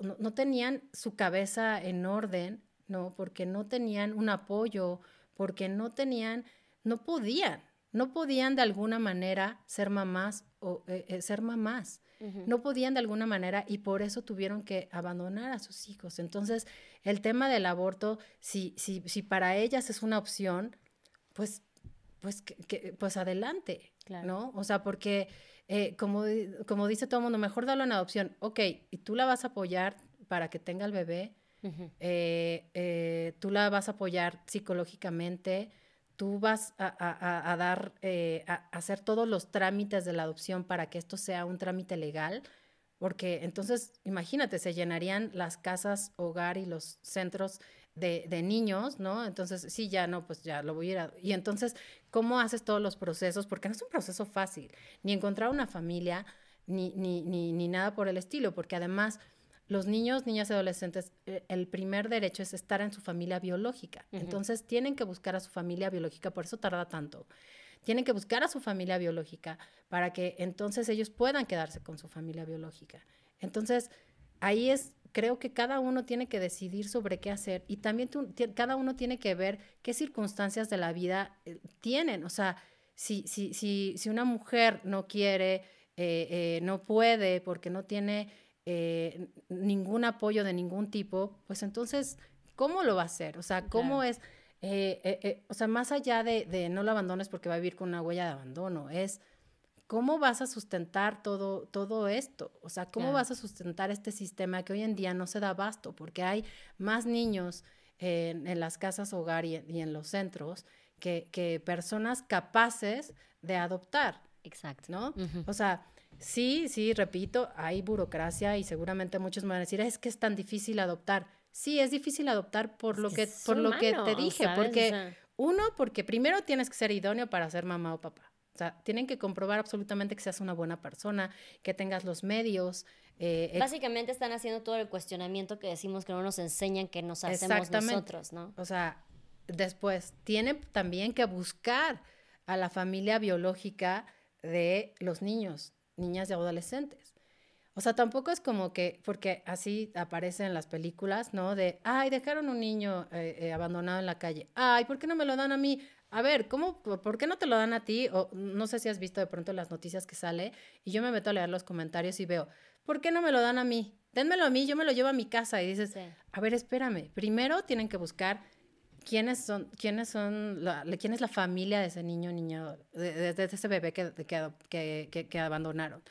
[SPEAKER 2] no, tenían su cabeza en orden ¿no? Porque no tenían un apoyo, porque no tenían, no podían, no podían de alguna manera ser mamás o eh, eh, ser mamás. No podían de alguna manera y por eso tuvieron que abandonar a sus hijos. Entonces, el tema del aborto, si, si, si para ellas es una opción, pues, pues, que, pues adelante, ¿no? O sea, porque eh, como, como dice todo el mundo, mejor darlo en adopción. Ok, y tú la vas a apoyar para que tenga el bebé, eh, eh, tú la vas a apoyar psicológicamente, tú vas a, dar, eh, a, hacer todos los trámites de la adopción para que esto sea un trámite legal, porque entonces, imagínate, se llenarían las casas, hogar y los centros de, niños, ¿no? Entonces, sí, ya no, pues ya lo voy a ir a... Y entonces, ¿cómo haces todos los procesos? Porque no es un proceso fácil, ni encontrar una familia, ni, ni, ni, ni nada por el estilo, porque además los niños, niñas y adolescentes, eh, el primer derecho es estar en su familia biológica. Entonces tienen que buscar a su familia biológica, por eso tarda tanto. Tienen que buscar a su familia biológica para que entonces ellos puedan quedarse con su familia biológica. Entonces, ahí es, creo que cada uno tiene que decidir sobre qué hacer y también cada uno tiene que ver qué circunstancias de la vida eh, tienen. O sea, si, si, si, si una mujer no quiere, eh, no puede porque no tiene eh, ningún apoyo de ningún tipo, pues entonces, ¿cómo lo va a hacer? O sea, ¿cómo es? Eh, eh, o sea, más allá de, no lo abandones porque va a vivir con una huella de abandono, es cómo vas a sustentar todo, todo esto, o sea, cómo vas a sustentar este sistema que hoy en día no se da abasto, porque hay más niños en, las casas hogar y, en los centros que, que, personas capaces de adoptar.
[SPEAKER 1] Exacto.
[SPEAKER 2] ¿No? O sea, Sí, sí, repito, hay burocracia y seguramente muchos me van a decir, es que es tan difícil adoptar. Sí, es difícil adoptar por lo que, por lo que te dije, porque uno, porque primero tienes que ser idóneo para ser mamá o papá. O sea, tienen que comprobar absolutamente que seas una buena persona, que tengas los medios.
[SPEAKER 1] Eh, Básicamente están haciendo todo el cuestionamiento que decimos que no nos enseñan, que nos hacemos nosotros, ¿no?
[SPEAKER 2] O sea, después, tiene también que buscar a la familia biológica de los niños niñas y adolescentes. O sea, tampoco es como que, porque así aparece en las películas, ¿no? De, ay, dejaron un niño eh, eh, abandonado en la calle. Ay, ¿por qué no me lo dan a mí? A ver, ¿cómo, por qué no te lo dan a ti? O no sé si has visto de pronto las noticias que sale y yo me meto a leer los comentarios y veo, ¿por qué no me lo dan a mí? Dénmelo a mí, yo me lo llevo a mi casa y dices, a ver, espérame, primero tienen que buscar quiénes son, quiénes son, la, quién es la familia de ese niño, niño, de, de, ese bebé que, que, que, que abandonaron.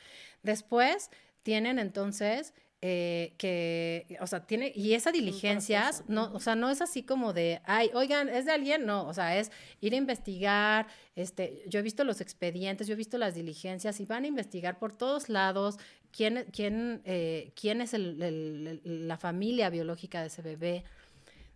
[SPEAKER 2] Después tienen entonces eh, que, o sea, tiene, y esa diligencias, no, o sea, no es así como de, ay, oigan, ¿es de alguien? No, o sea, es ir a investigar, este, yo he visto los expedientes, yo he visto las diligencias y van a investigar por todos lados quién, quién, eh, quién es la familia biológica de ese bebé.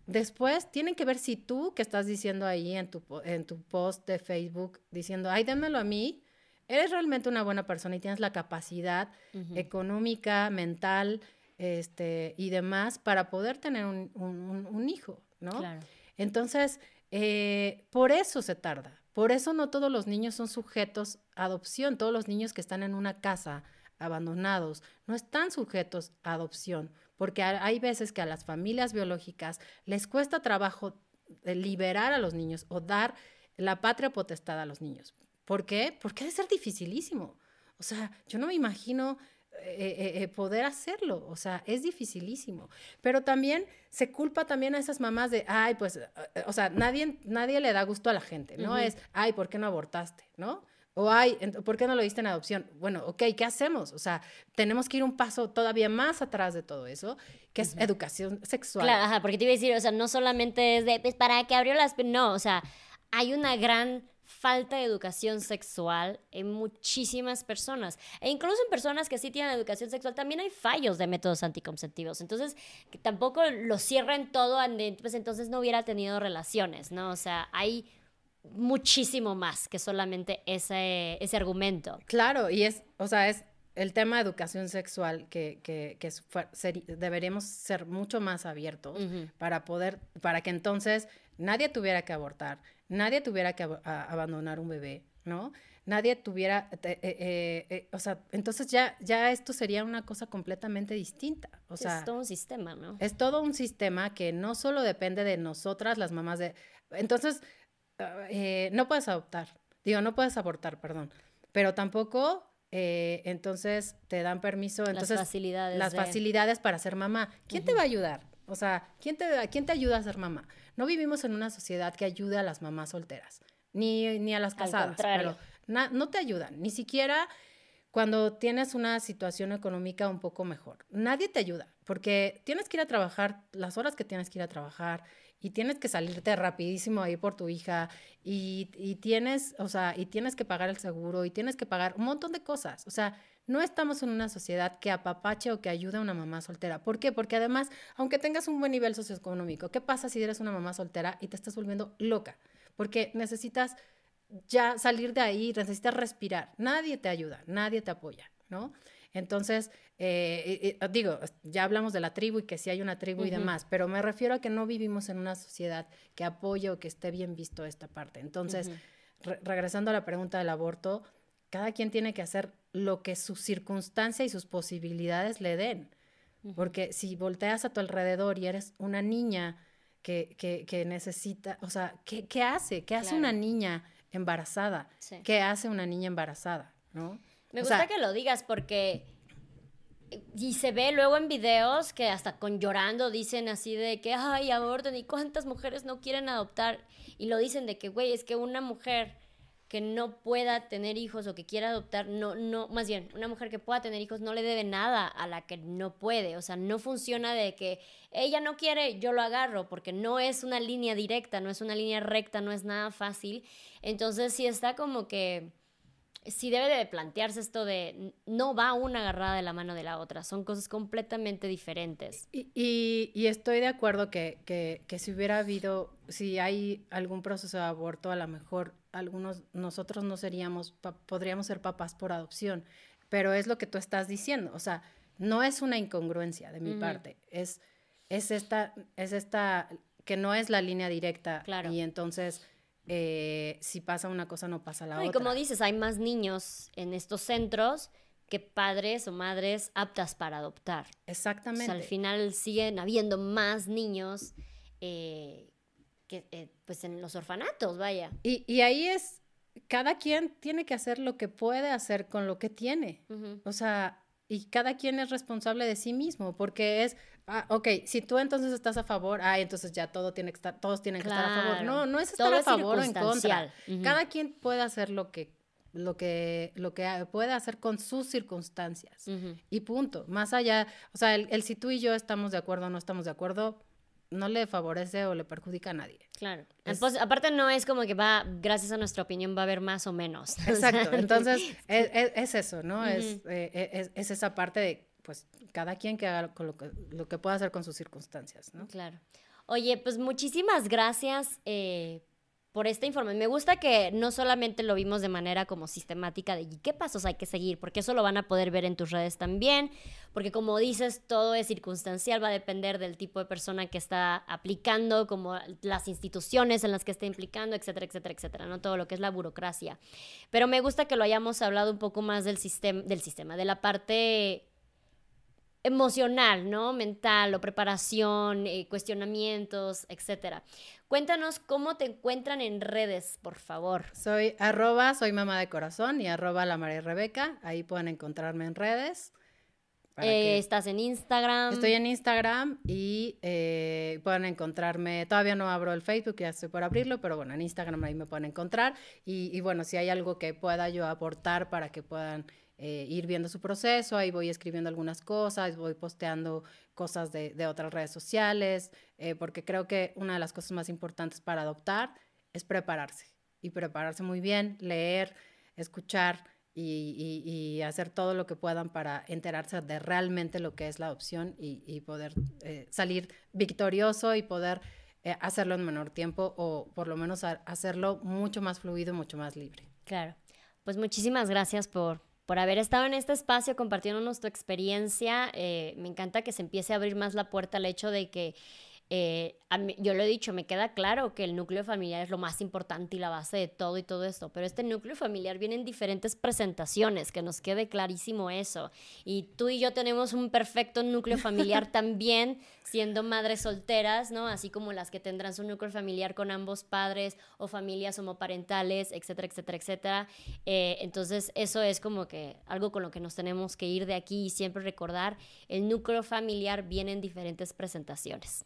[SPEAKER 2] Después tienen que ver si tú que estás diciendo ahí en tu, en tu post de Facebook, diciendo, ay, démelo a mí, eres realmente una buena persona y tienes la capacidad económica, mental este, y demás para poder tener un, hijo, ¿no? Claro. Entonces, eh, por eso se tarda. Por eso no todos los niños son sujetos a adopción. Todos los niños que están en una casa abandonados no están sujetos a adopción, porque hay veces que a las familias biológicas les cuesta trabajo liberar a los niños o dar la patria potestad a los niños. ¿Por qué? Porque ha de ser dificilísimo. O sea, yo no me imagino eh, eh, eh, poder hacerlo. O sea, es dificilísimo. Pero también se culpa también a esas mamás de, ay, pues, o sea, nadie, nadie le da gusto a la gente, ¿no? Es, ay, ¿por qué no abortaste? ¿No? O ay, ¿por qué no lo diste en adopción? Bueno, ok, ¿qué hacemos? O sea, tenemos que ir un paso todavía más atrás de todo eso, que es educación sexual.
[SPEAKER 1] Claro, ajá, porque te iba a decir, o sea, no solamente es de, pues, para que abrió las... No, o sea, hay una gran falta de educación sexual en muchísimas personas. E incluso en personas que sí tienen educación sexual también hay fallos de métodos anticonceptivos. Entonces, que tampoco lo cierren todo, pues entonces no hubiera tenido relaciones, ¿no? O sea, hay muchísimo más que solamente ese, ese argumento.
[SPEAKER 2] Claro, y es, o sea, es el tema de educación sexual que, que, que deberíamos ser mucho más abiertos para poder, para que entonces nadie tuviera que abortar, nadie tuviera que abandonar un bebé, ¿no? Nadie tuviera, eh, eh, eh, o sea, entonces ya, ya esto sería una cosa completamente distinta. O sea,
[SPEAKER 1] es todo un sistema, ¿no?
[SPEAKER 2] Es todo un sistema que no solo depende de nosotras, las mamás de... Entonces, no puedes adoptar, digo, no puedes abortar, perdón, pero tampoco entonces te dan permiso, entonces
[SPEAKER 1] las facilidades,
[SPEAKER 2] las facilidades para ser mamá. ¿Quién te va a ayudar? O sea, ¿quién te, ¿quién te ayuda a ser mamá? No vivimos en una sociedad que ayude a las mamás solteras, ni, ni a las casadas. Pero no te ayudan, ni siquiera cuando tienes una situación económica un poco mejor. Nadie te ayuda, porque tienes que ir a trabajar las horas que tienes que ir a trabajar y tienes que salirte rapidísimo ahí por tu hija y, y tienes, o sea, y tienes que pagar el seguro y tienes que pagar un montón de cosas. O sea, no estamos en una sociedad que apapache o que ayude a una mamá soltera. ¿Por qué? Porque además, aunque tengas un buen nivel socioeconómico, ¿qué pasa si eres una mamá soltera y te estás volviendo loca? Porque necesitas ya salir de ahí, necesitas respirar. Nadie te ayuda, nadie te apoya, ¿no? Entonces, eh, digo, ya hablamos de la tribu y que sí hay una tribu y demás, pero me refiero a que no vivimos en una sociedad que apoye o que esté bien visto esta parte. Entonces, regresando a la pregunta del aborto, cada quien tiene que hacer lo que su circunstancia y sus posibilidades le den. Porque si volteas a tu alrededor y eres una niña que, que, necesita, o sea, ¿qué, qué hace? ¿Qué hace una niña embarazada? ¿Qué hace una niña embarazada? ¿No?
[SPEAKER 1] Me gusta que lo digas porque y se ve luego en videos que hasta con llorando dicen así de que, ay, aborten, y cuántas mujeres no quieren adoptar. Y lo dicen de que, güey, es que una mujer que no pueda tener hijos o que quiera adoptar, no, no, más bien, una mujer que pueda tener hijos no le debe nada a la que no puede. O sea, no funciona de que ella no quiere, yo lo agarro, porque no es una línea directa, no es una línea recta, no es nada fácil. Entonces, sí está como que sí debe de plantearse esto de no va una agarrada de la mano de la otra, son cosas completamente diferentes.
[SPEAKER 2] Y, y, estoy de acuerdo que, que, que, si hubiera habido, si hay algún proceso de aborto, a lo mejor algunos, nosotros no seríamos, podríamos ser papás por adopción, pero es lo que tú estás diciendo, o sea, no es una incongruencia de mi parte, es, es, esta, es esta, que no es la línea directa claro. y entonces... Eh, si pasa una cosa no pasa la otra.
[SPEAKER 1] Y como dices, hay más niños en estos centros, que padres o madres aptas para adoptar.
[SPEAKER 2] Exactamente.
[SPEAKER 1] al final siguen habiendo más niños eh, que eh, pues en los orfanatos, vaya.
[SPEAKER 2] Y, y, ahí es, cada quien tiene que hacer lo que puede hacer con lo que tiene. O sea, y cada quien es responsable de sí mismo, porque es, ah, ok, si tú entonces estás a favor, ah, entonces ya todo tiene que estar, todos tienen que estar a favor. No, no es estar a favor o en contra. Cada quien puede hacer lo que lo que, lo que puede hacer con sus circunstancias. Y punto. Más allá, o sea, el, si tú y yo estamos de acuerdo o no estamos de acuerdo, no le favorece o le perjudica a nadie.
[SPEAKER 1] Claro. aparte no es como que va, gracias a nuestra opinión va a haber más o menos.
[SPEAKER 2] Exacto. Entonces, es, eso, ¿no? Eh, es, es, esa parte de, pues, cada quien que haga lo que, lo que pueda hacer con sus circunstancias, ¿no?
[SPEAKER 1] Claro. Oye, pues muchísimas gracias eh, por esta información. Me gusta que no solamente lo vimos de manera como sistemática de qué pasos hay que seguir, porque eso lo van a poder ver en tus redes también, porque como dices, todo es circunstancial, va a depender del tipo de persona que está aplicando, como las instituciones en las que está implicando, etcétera, etcétera, etcétera, no todo lo que es la burocracia. Pero me gusta que lo hayamos hablado un poco más del del sistema, de la parte emocional, ¿no? Mental o preparación, eh, cuestionamientos, etcétera. Cuéntanos cómo te encuentran en redes, por favor.
[SPEAKER 2] Soy arroba, soy mamá de corazón y arroba la María Rebeca. Ahí pueden encontrarme en redes.
[SPEAKER 1] Eh, ¿Estás en Instagram?
[SPEAKER 2] Estoy en Instagram y eh, pueden encontrarme, todavía no abro el Facebook, ya estoy por abrirlo, pero bueno, en Instagram ahí me pueden encontrar. Y, y bueno, si hay algo que pueda yo aportar para que puedan eh, ir viendo su proceso, ahí voy escribiendo algunas cosas, voy posteando cosas de, de otras redes sociales, eh, porque creo que una de las cosas más importantes para adoptar es prepararse y prepararse muy bien, leer, escuchar y, y, hacer todo lo que puedan para enterarse de realmente lo que es la adopción y, poder eh, salir victorioso y poder hacerlo en menor tiempo o por lo menos hacerlo mucho más fluido, mucho más libre.
[SPEAKER 1] Claro. Pues muchísimas gracias por, por haber estado en este espacio compartiéndonos tu experiencia. Eh, me encanta que se empiece a abrir más la puerta al hecho de que eh, yo lo he dicho, me queda claro que el núcleo familiar es lo más importante y la base de todo y todo esto, pero este núcleo familiar viene en diferentes presentaciones, que nos quede clarísimo eso. Y tú y yo tenemos un perfecto núcleo familiar también, siendo madres solteras, ¿no? Así como las que tendrán su núcleo familiar con ambos padres o familias homoparentales, etcétera, etcétera, etcétera. Eh, entonces, eso es como que algo con lo que nos tenemos que ir de aquí y siempre recordar, el núcleo familiar viene en diferentes presentaciones.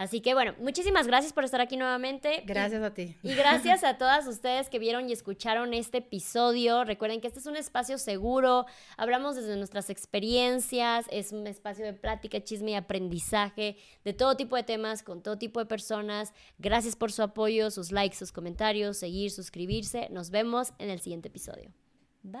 [SPEAKER 1] Así que bueno, muchísimas gracias por estar aquí nuevamente.
[SPEAKER 2] Gracias a ti.
[SPEAKER 1] Y gracias a todas ustedes que vieron y escucharon este episodio. Recuerden que este es un espacio seguro, hablamos desde nuestras experiencias, es un espacio de plática, chisme y aprendizaje de todo tipo de temas, con todo tipo de personas. Gracias por su apoyo, sus likes, sus comentarios, seguir, suscribirse. Nos vemos en el siguiente episodio. Bye.